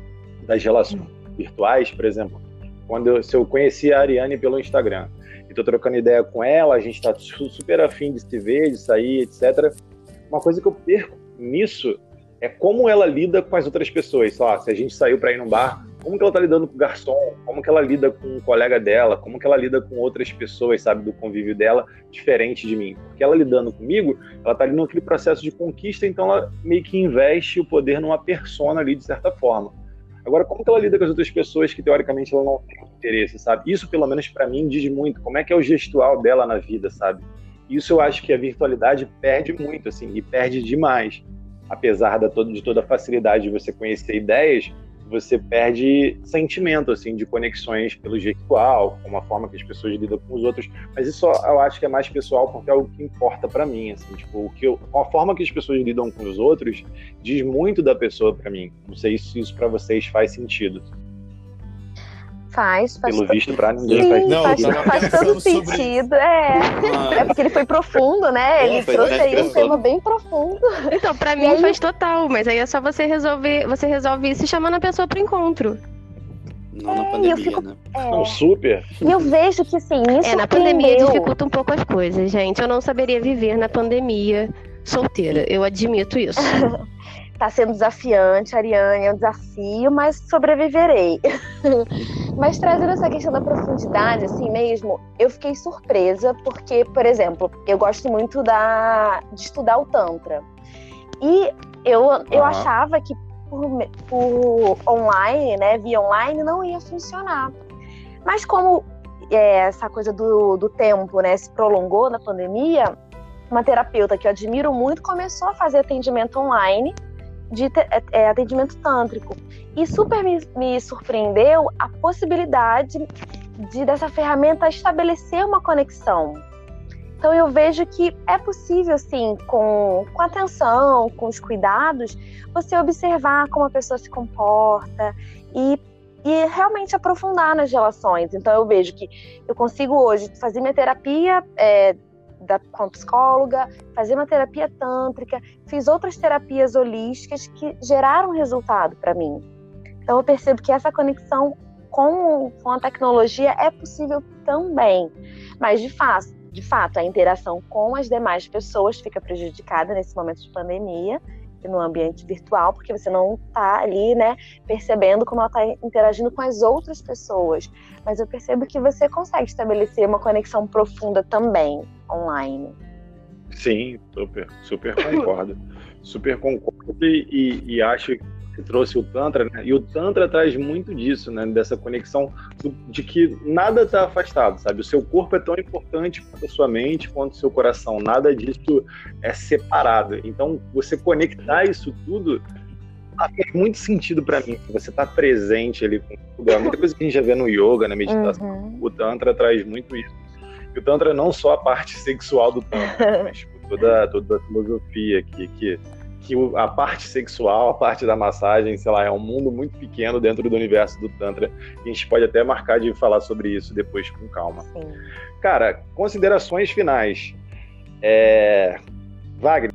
<coughs> das relações virtuais, por exemplo, quando eu, se eu conheci a Ariane pelo Instagram e tô trocando ideia com ela, a gente tá super afim de se ver, de sair, etc. Uma coisa que eu perco nisso é como ela lida com as outras pessoas. Se a gente saiu para ir num bar, como que ela tá lidando com o garçom, como que ela lida com o colega dela, como que ela lida com outras pessoas, sabe, do convívio dela, diferente de mim. Porque ela lidando comigo, ela tá ali naquele processo de conquista, então ela meio que investe o poder numa persona ali, de certa forma. Agora, como que ela lida com as outras pessoas que, teoricamente, ela não tem interesse, sabe? Isso, pelo menos para mim, diz muito. Como é que é o gestual dela na vida, sabe? Isso eu acho que a virtualidade perde muito, assim, e perde demais. Apesar de toda a facilidade de você conhecer ideias, você perde sentimento, assim, de conexões pelo gestual, com a forma que as pessoas lidam com os outros. Mas isso eu acho que é mais pessoal porque é o que importa para mim, assim, tipo, o que eu, a forma que as pessoas lidam com os outros diz muito da pessoa para mim. Não sei se isso para vocês faz sentido. Faz, faz. Pelo visto, pra ninguém Sim, faz Não, faz, faz todo sentido, é. Ah. É porque ele foi profundo, né? Ele trouxe aí um tema bem profundo. Então, pra mim aí... faz total, mas aí é só você resolver, você resolve isso chamando a pessoa pro encontro. Não na pandemia, eu fico, né? É. Não, super. E eu vejo que, assim, isso É, na pandemia dificulta um pouco as coisas, gente. Eu não saberia viver na pandemia solteira. Eu admito isso. <laughs> Tá sendo desafiante, Ariane, é um desafio, mas sobreviverei. <laughs> mas trazendo essa questão da profundidade, assim mesmo, eu fiquei surpresa, porque, por exemplo, eu gosto muito da, de estudar o Tantra. E eu, eu achava que por, por online, né, via online, não ia funcionar. Mas como é, essa coisa do, do tempo né, se prolongou na pandemia, uma terapeuta que eu admiro muito começou a fazer atendimento online de é, é, atendimento tântrico. E super me, me surpreendeu a possibilidade de dessa ferramenta estabelecer uma conexão. Então eu vejo que é possível, assim, com, com atenção, com os cuidados, você observar como a pessoa se comporta e, e realmente aprofundar nas relações. Então eu vejo que eu consigo hoje fazer minha terapia é, da, com psicóloga, fazer uma terapia tântrica, fiz outras terapias holísticas que geraram resultado para mim. Então eu percebo que essa conexão com, com a tecnologia é possível também, mas de fato, de fato a interação com as demais pessoas fica prejudicada nesse momento de pandemia no ambiente virtual, porque você não está ali, né, percebendo como ela está interagindo com as outras pessoas. Mas eu percebo que você consegue estabelecer uma conexão profunda também online. Sim, super, super <coughs> concordo. super concordo e, e acho que trouxe o Tantra, né? E o Tantra traz muito disso, né? Dessa conexão de que nada está afastado, sabe? O seu corpo é tão importante quanto a sua mente, quanto o seu coração. Nada disso é separado. Então, você conectar isso tudo faz muito sentido para mim. Você tá presente ali com tudo. É muita coisa que a gente já vê no yoga, na meditação. Uhum. O Tantra traz muito isso o Tantra não só a parte sexual do Tantra, mas tipo, toda, toda a filosofia que, que, que a parte <laughs> sexual, a parte da massagem, sei lá, é um mundo muito pequeno dentro do universo do Tantra. A gente pode até marcar de falar sobre isso depois com calma. Sim. Cara, considerações finais. É... Wagner,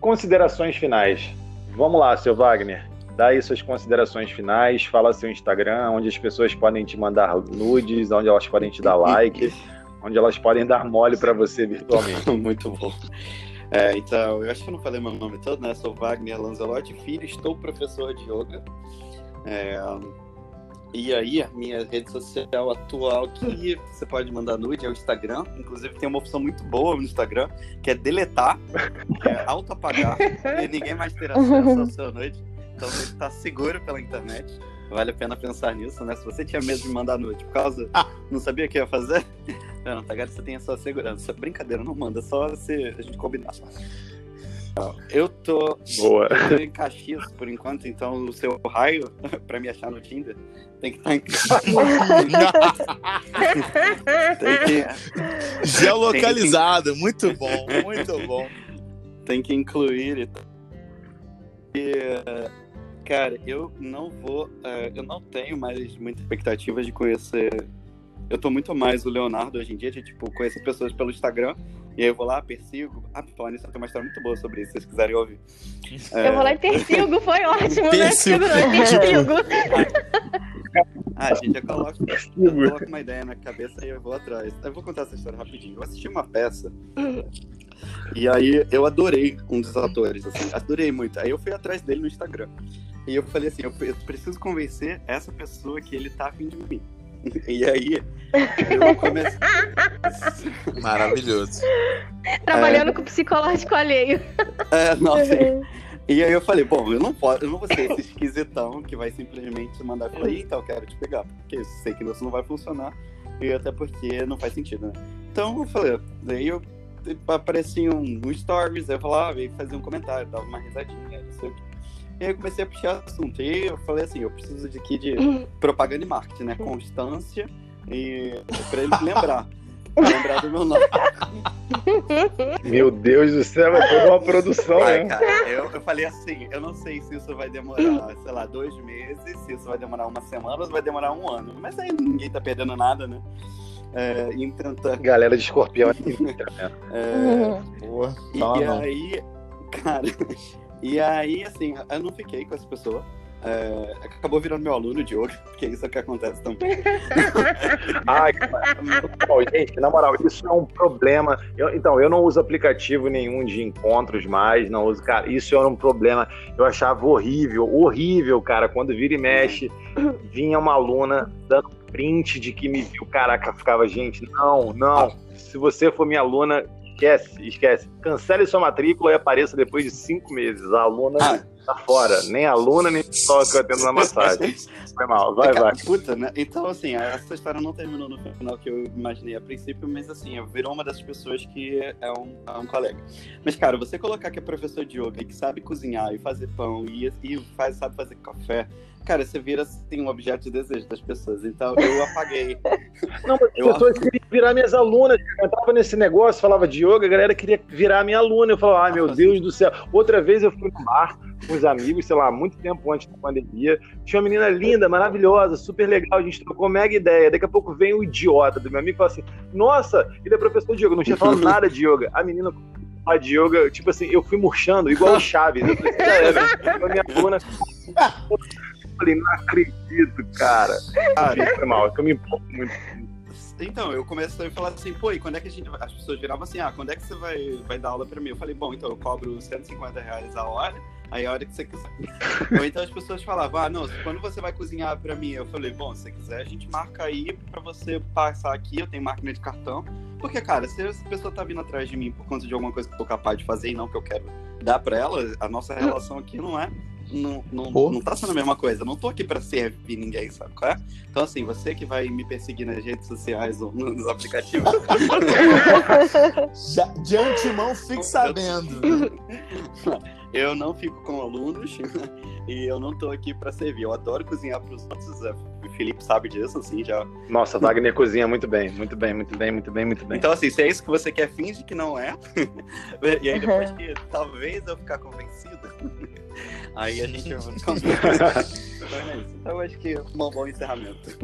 considerações finais. Vamos lá, seu Wagner. Dá aí suas considerações finais, fala seu Instagram, onde as pessoas podem te mandar nudes, onde elas podem te dar like <laughs> onde elas podem dar mole para você virtualmente. <laughs> Muito bom. É, então, eu acho que eu não falei meu nome todo, né? Sou Wagner Lanzelotti Filho, estou professor de yoga. É, e aí, a minha rede social atual que você pode mandar nude é o Instagram. Inclusive, tem uma opção muito boa no Instagram, que é deletar, é auto-apagar, <laughs> e ninguém mais ter acesso ao seu nude. Então, você está seguro pela internet. Vale a pena pensar nisso, né? Se você tinha medo de mandar nude por causa. Ah, não sabia o que ia fazer? <laughs> Não, tá, você tem a sua segurança. Brincadeira, não manda, só se a gente combinar. Eu tô, Boa. eu tô em Caxias por enquanto, então o seu raio <laughs> pra me achar no Tinder tem que estar tá em <laughs> tem que... Geolocalizado, muito bom, muito bom. Tem que incluir e cara, eu não vou, uh, eu não tenho mais muita expectativa de conhecer eu tô muito mais o Leonardo hoje em dia, de tipo, conhecer pessoas pelo Instagram, e aí eu vou lá, persigo. Ah, falando isso, tem uma história muito boa sobre isso, se vocês quiserem ouvir. É... <laughs> Eu vou lá e persigo, foi ótimo, né? persigo. né? Persigo. ah, a gente já coloca, coloca uma ideia na cabeça e eu vou atrás. Eu vou contar essa história rapidinho. Eu assisti uma peça. E aí eu adorei um dos atores, assim, adorei muito. Aí eu fui atrás dele no Instagram. E eu falei assim, eu preciso convencer essa pessoa que ele tá afim de mim. <laughs> E aí, eu comecei. <laughs> Maravilhoso. Trabalhando é... com psicológico alheio. É, nossa. <laughs> E aí eu falei, bom, eu não posso, eu não vou ser esse esquisitão que vai simplesmente mandar e falar, então eu quero te pegar, porque eu sei que isso não vai funcionar, e até porque não faz sentido, né? Então eu falei, daí eu aparecia um, um stories, eu falava, e fazia um comentário, dava uma risadinha, não sei o que. E aí eu comecei a puxar assunto. E eu falei assim, eu preciso de aqui de propaganda e marketing, né? Constância e pra ele lembrar. <laughs> lembrar do meu nome. Meu Deus do céu, é toda uma produção, Ai, né? Cara, eu, eu falei assim, eu não sei se isso vai demorar, sei lá, dois meses, se isso vai demorar uma semana ou se vai demorar um ano. Mas aí ninguém tá perdendo nada, né? É, tá... Galera de escorpião é né? é... Porra, e, e aí, cara, <laughs> e aí, assim, eu não fiquei com essa pessoa. É, acabou virando meu aluno de yoga, porque isso é o que acontece também. <laughs> Ai, gente, na moral, isso é um problema. Eu, então, eu não uso aplicativo nenhum de encontros mais, não uso, cara, isso era um problema. Eu achava horrível, horrível, cara, quando vira e mexe, vinha uma aluna dando print de que me viu, caraca, ficava, gente, não, não, se você for minha aluna, esquece, esquece. Cancele sua matrícula e apareça depois de cinco meses. A aluna ah. Tá fora. Nem aluna, nem só que eu atendo na massagem. <laughs> Foi mal, vai, é, vai. Puta, né? Então, assim, essa história não terminou no final que eu imaginei a princípio, mas assim, eu virou uma dessas pessoas que é um, é um colega. Mas, cara, você colocar que é professor de yoga e que sabe cozinhar e fazer pão e, e faz, sabe fazer café cara, você vira assim um objeto de desejo das pessoas. Então eu apaguei. <laughs> Não, mas as pessoas queriam virar minhas alunas. Eu entrava nesse negócio, falava de yoga, a galera queria virar minha aluna. Eu falava, ai meu Deus do céu. Outra vez eu fui no bar com os amigos, sei lá, muito tempo antes da pandemia. Tinha uma menina linda, maravilhosa, super legal. A gente trocou mega ideia. Daqui a pouco vem o idiota do meu amigo e fala assim: Nossa, ele é professor de yoga. Não tinha falado <laughs> nada de yoga. A menina a de yoga, tipo assim, eu fui murchando, igual o Chaves. Eu falei, já era. <laughs> Minha <laughs> falei, não acredito, cara. Ah, foi mal, é que eu me importo muito. Então, eu comecei a falar assim, pô, e quando é que a gente. As pessoas viravam assim, ah, quando é que você vai, vai dar aula pra mim? Eu falei, bom, então eu cobro 150 reais a hora, aí a hora que você quiser. <laughs> Ou então as pessoas falavam, ah, não, quando você vai cozinhar pra mim? Eu falei, bom, se você quiser, a gente marca aí pra você passar aqui, eu tenho máquina de cartão. Porque, cara, se essa pessoa tá vindo atrás de mim por conta de alguma coisa que eu tô capaz de fazer e não que eu quero dar pra ela, a nossa relação aqui não é não, não, não tá sendo a mesma coisa. Não tô aqui pra servir ninguém, sabe qual é? Então, assim, você que vai me perseguir nas redes sociais ou nos aplicativos. <laughs> Já, de antemão, fique sabendo. <laughs> Eu não fico com alunos <laughs> e eu não tô aqui para servir. Eu adoro cozinhar para os outros. O Felipe sabe disso, assim, já. Nossa, Wagner <laughs> cozinha muito bem, muito bem, muito bem, muito bem, muito bem. Então, assim, se é isso que você quer, finge que não é. <laughs> e aí, depois que talvez eu ficar convencido, aí a gente vai então, é então, acho que é um bom encerramento.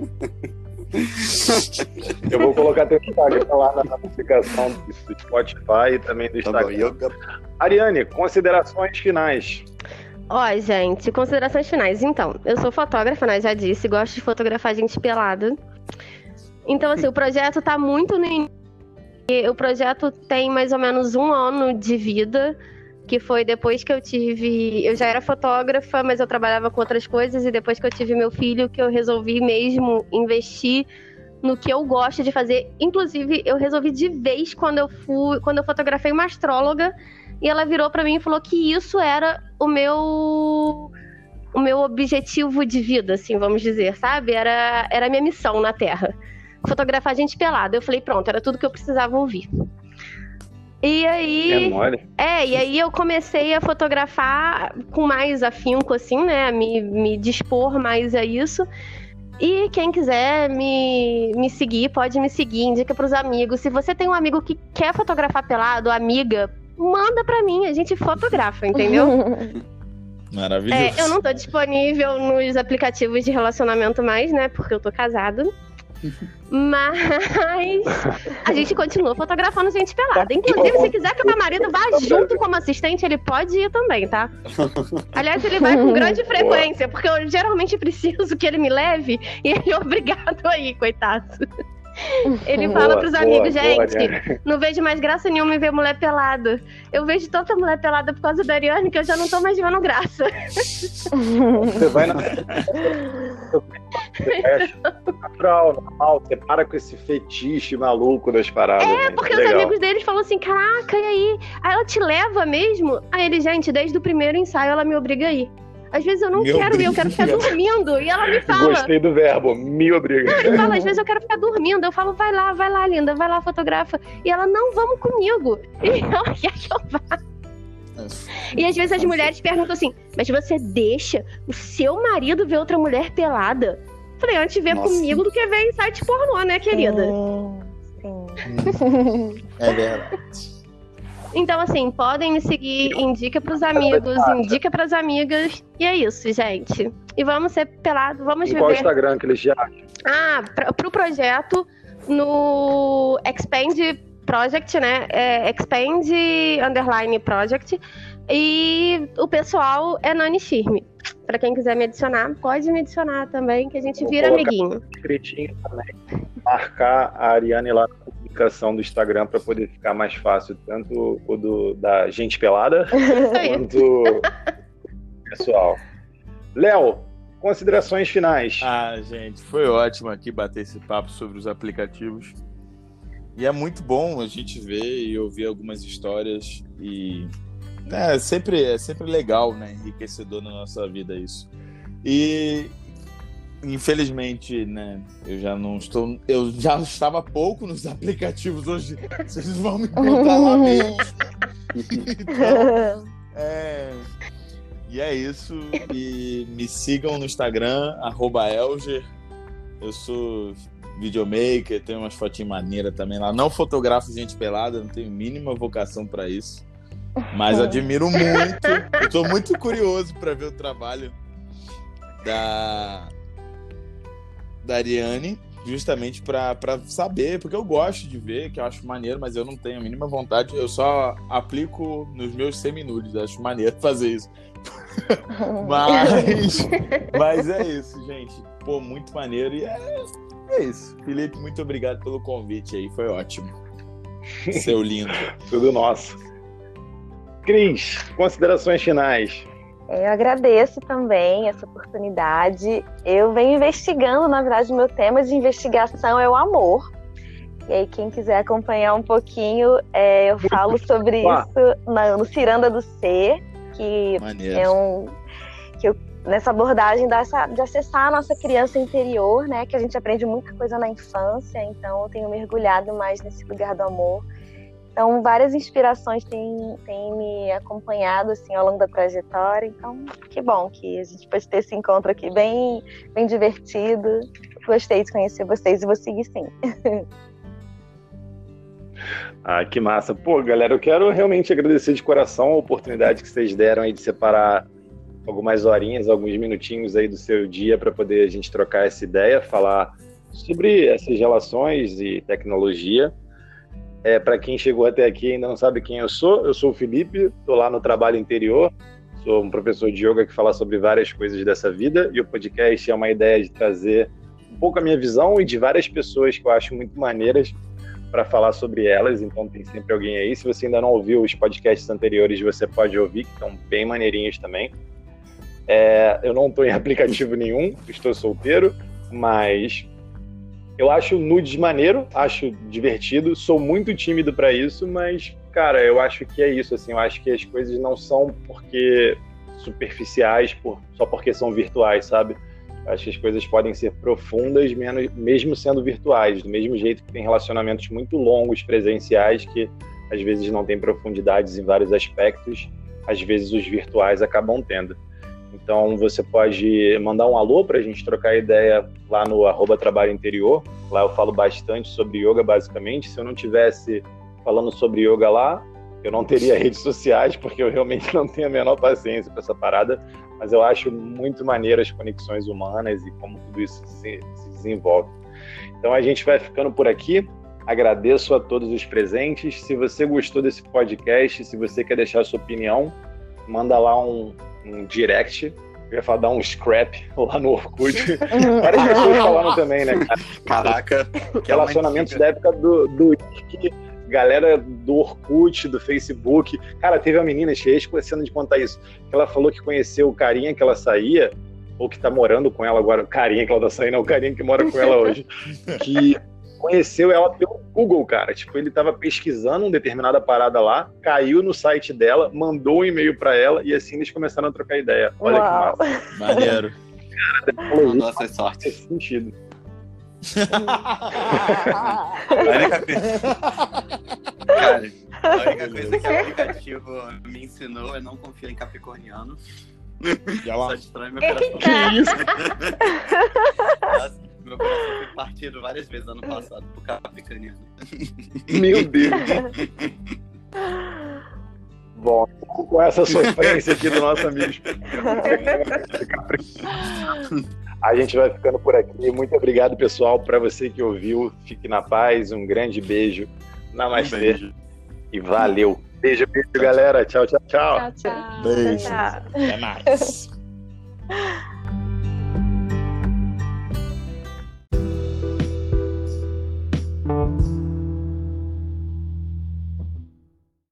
<laughs> Eu vou colocar teu Instagram lá na notificação do Spotify e também do tá Instagram. Tá Ariane, considerações finais. Ó, gente, considerações finais. Então, eu sou fotógrafa, né? Já disse, gosto de fotografar gente pelada. Então, assim, o projeto tá muito no início. O projeto tem mais ou menos um ano de vida que foi depois que eu tive. Eu já era fotógrafa, mas eu trabalhava com outras coisas, e depois que eu tive meu filho, que eu resolvi mesmo investir no que eu gosto de fazer. Inclusive, eu resolvi de vez quando eu fui, quando eu fotografei uma astróloga, e ela virou para mim e falou que isso era o meu o meu objetivo de vida, assim, vamos dizer, sabe? Era era a minha missão na Terra. Fotografar gente pelada. Eu falei, pronto, era tudo que eu precisava ouvir. E aí. É, é, e aí eu comecei a fotografar com mais afinco, assim, né? A me, me dispor mais a isso. E quem quiser me, me seguir, pode me seguir, indica pros amigos. Se você tem um amigo que quer fotografar pelado, amiga, manda pra mim, a gente fotografa, entendeu? <laughs> Maravilhoso. É, eu não tô disponível nos aplicativos de relacionamento mais, né? Porque eu tô casado. Mas a gente continua fotografando gente pelada. Inclusive, se quiser que meu marido vá junto como assistente, ele pode ir também, tá? Aliás, ele vai com grande frequência, porque eu geralmente preciso que ele me leve e ele é obrigado a ir, coitado. Ele boa, fala pros boa, amigos, gente, não vejo mais graça nenhuma em ver mulher pelada. Eu vejo tanta mulher pelada por causa da Ariane que eu já não tô mais vendo graça. Você vai na. <laughs> natural, normal, você para com esse fetiche maluco das paradas. É, né? porque Legal. os amigos deles falam assim: caraca, e aí? Aí ela te leva mesmo? Aí ele, gente, desde o primeiro ensaio ela me obriga a ir. Às vezes eu não me quero ir, eu quero ficar dormindo. E ela me fala. Gostei do verbo, me obriga. Ela fala, às vezes eu quero ficar dormindo. Eu falo, vai lá, vai lá, linda, vai lá, fotografa. E ela, não, vamos comigo. <laughs> E ela quer que eu vá. E às vezes as mulheres perguntam assim: Mas você deixa o seu marido ver outra mulher pelada? Falei, antes ver Nossa. comigo do que ver em site pornô, né, querida? Sim, sim. <laughs> é verdade. Então, assim, podem me seguir, indica pros amigos, indica pras amigas. E é isso, gente. E vamos ser pelados, vamos ver. Qual Instagram que eles já? Ah, pra, pro projeto no Expand Project, né? É Expand Underline Project. E o pessoal é Nani Firme. Para quem quiser me adicionar, pode me adicionar também, que a gente Vou vira amiguinho. também. Marcar a Ariane lá na publicação do Instagram para poder ficar mais fácil, tanto o do, da gente pelada <laughs> quanto pessoal. Léo, considerações finais. Ah, gente, foi ótimo aqui bater esse papo sobre os aplicativos. E é muito bom a gente ver e ouvir algumas histórias e é sempre, é sempre legal, né? Enriquecedor na nossa vida isso. E infelizmente, né? Eu já não estou. Eu já estava pouco nos <laughs> aplicativos hoje. Vocês vão me encontrar lá mesmo. Então, <laughs> é, e é isso. E me sigam no Instagram, Elger. Eu sou videomaker, tenho umas fotinhas maneiras também lá. Não fotografo gente pelada, não tenho mínima vocação para isso. Mas <laughs> admiro muito. Estou muito curioso para ver o trabalho da, da Ariane, justamente para saber, porque eu gosto de ver, que eu acho maneiro, mas eu não tenho a mínima vontade. Eu só aplico nos meus seminudes, acho maneiro <laughs> fazer isso. <laughs> mas, mas é isso, gente. Pô, muito maneiro. E é, é isso. Felipe, muito obrigado pelo convite aí, foi ótimo. Seu lindo. <laughs> Tudo nosso. Cris, considerações finais. Eu agradeço também essa oportunidade. Eu venho investigando, na verdade, meu tema de investigação é o amor. E aí, quem quiser acompanhar um pouquinho, é, eu falo <laughs> sobre isso na, no Ciranda do Ser, que Maneiro. é um. que eu, nessa abordagem dessa, de acessar a nossa criança interior, né? Que a gente aprende muita coisa na infância, então eu tenho mergulhado mais nesse lugar do amor. Então, várias inspirações têm, têm me acompanhado assim ao longo da trajetória. Então, que bom que a gente pode ter esse encontro aqui bem, bem divertido. Gostei de conhecer vocês e vou seguir sim. <laughs> Ah, que massa. Pô, galera, eu quero realmente agradecer de coração a oportunidade que vocês deram aí de separar algumas horinhas, alguns minutinhos aí do seu dia para poder a gente trocar essa ideia, falar sobre essas relações e tecnologia. É, para quem chegou até aqui e ainda não sabe quem eu sou, eu sou o Felipe, estou lá no trabalho interior, sou um professor de yoga que fala sobre várias coisas dessa vida e o podcast é uma ideia de trazer um pouco a minha visão e de várias pessoas que eu acho muito maneiras para falar sobre elas, então tem sempre alguém aí. Se você ainda não ouviu os podcasts anteriores, você pode ouvir, que estão bem maneirinhos também. É, eu não estou em <laughs> aplicativo nenhum, estou solteiro, mas eu acho nudes maneiro, acho divertido, sou muito tímido para isso, mas, cara, eu acho que é isso, assim, eu acho que as coisas não são porque superficiais, por, só porque são virtuais, sabe? Acho que as coisas podem ser profundas, menos, mesmo sendo virtuais, do mesmo jeito que tem relacionamentos muito longos, presenciais, que às vezes não tem profundidades em vários aspectos, às vezes os virtuais acabam tendo. Então você pode mandar um alô para a gente trocar ideia lá no arroba trabalho interior. Lá eu falo bastante sobre yoga, basicamente. Se eu não tivesse falando sobre yoga lá, eu não teria redes sociais, porque eu realmente <laughs> não tenho a menor paciência para essa parada. Mas eu acho muito maneiro as conexões humanas e como tudo isso se, se desenvolve. Então a gente vai ficando por aqui. Agradeço a todos os presentes. Se você gostou desse podcast, se você quer deixar sua opinião, manda lá um, um direct. Eu ia falar, dar um scrap <laughs> lá no Orkut. <laughs> Várias pessoas falando também, né, cara? Caraca. Relacionamentos da época do, do galera do Orkut, do Facebook. Cara, teve uma menina, cheia esquecendo de contar isso, que ela falou que conheceu o carinha que ela saía, ou que tá morando com ela agora, o carinha que ela tá saindo, é o carinha que mora com ela hoje, <laughs> que conheceu ela pelo Google, cara. Tipo, ele tava pesquisando uma determinada parada lá, caiu no site dela, mandou um e-mail para ela e assim eles começaram a trocar ideia. Olha Uau. que massa. Maneiro. Nossa, é sorte. Faz sentido. <laughs> A única coisa... Cara, a única coisa que o aplicativo me ensinou é não confiar em capricorniano. Já lá. Só destrói meu coração. Que isso? <laughs> Nossa, meu coração foi partido várias vezes ano passado por capricorniano. Meu Deus. <laughs> Bom, com essa sofrência aqui do nosso amigo a gente vai ficando por aqui. Muito obrigado, pessoal, para você que ouviu. Fique na paz. Um grande beijo. Namastê. Um beijo. E valeu. Beijo, beijo, galera. Tchau, tchau, tchau. Tchau, tchau. Beijo. Tchau. É mais. <laughs>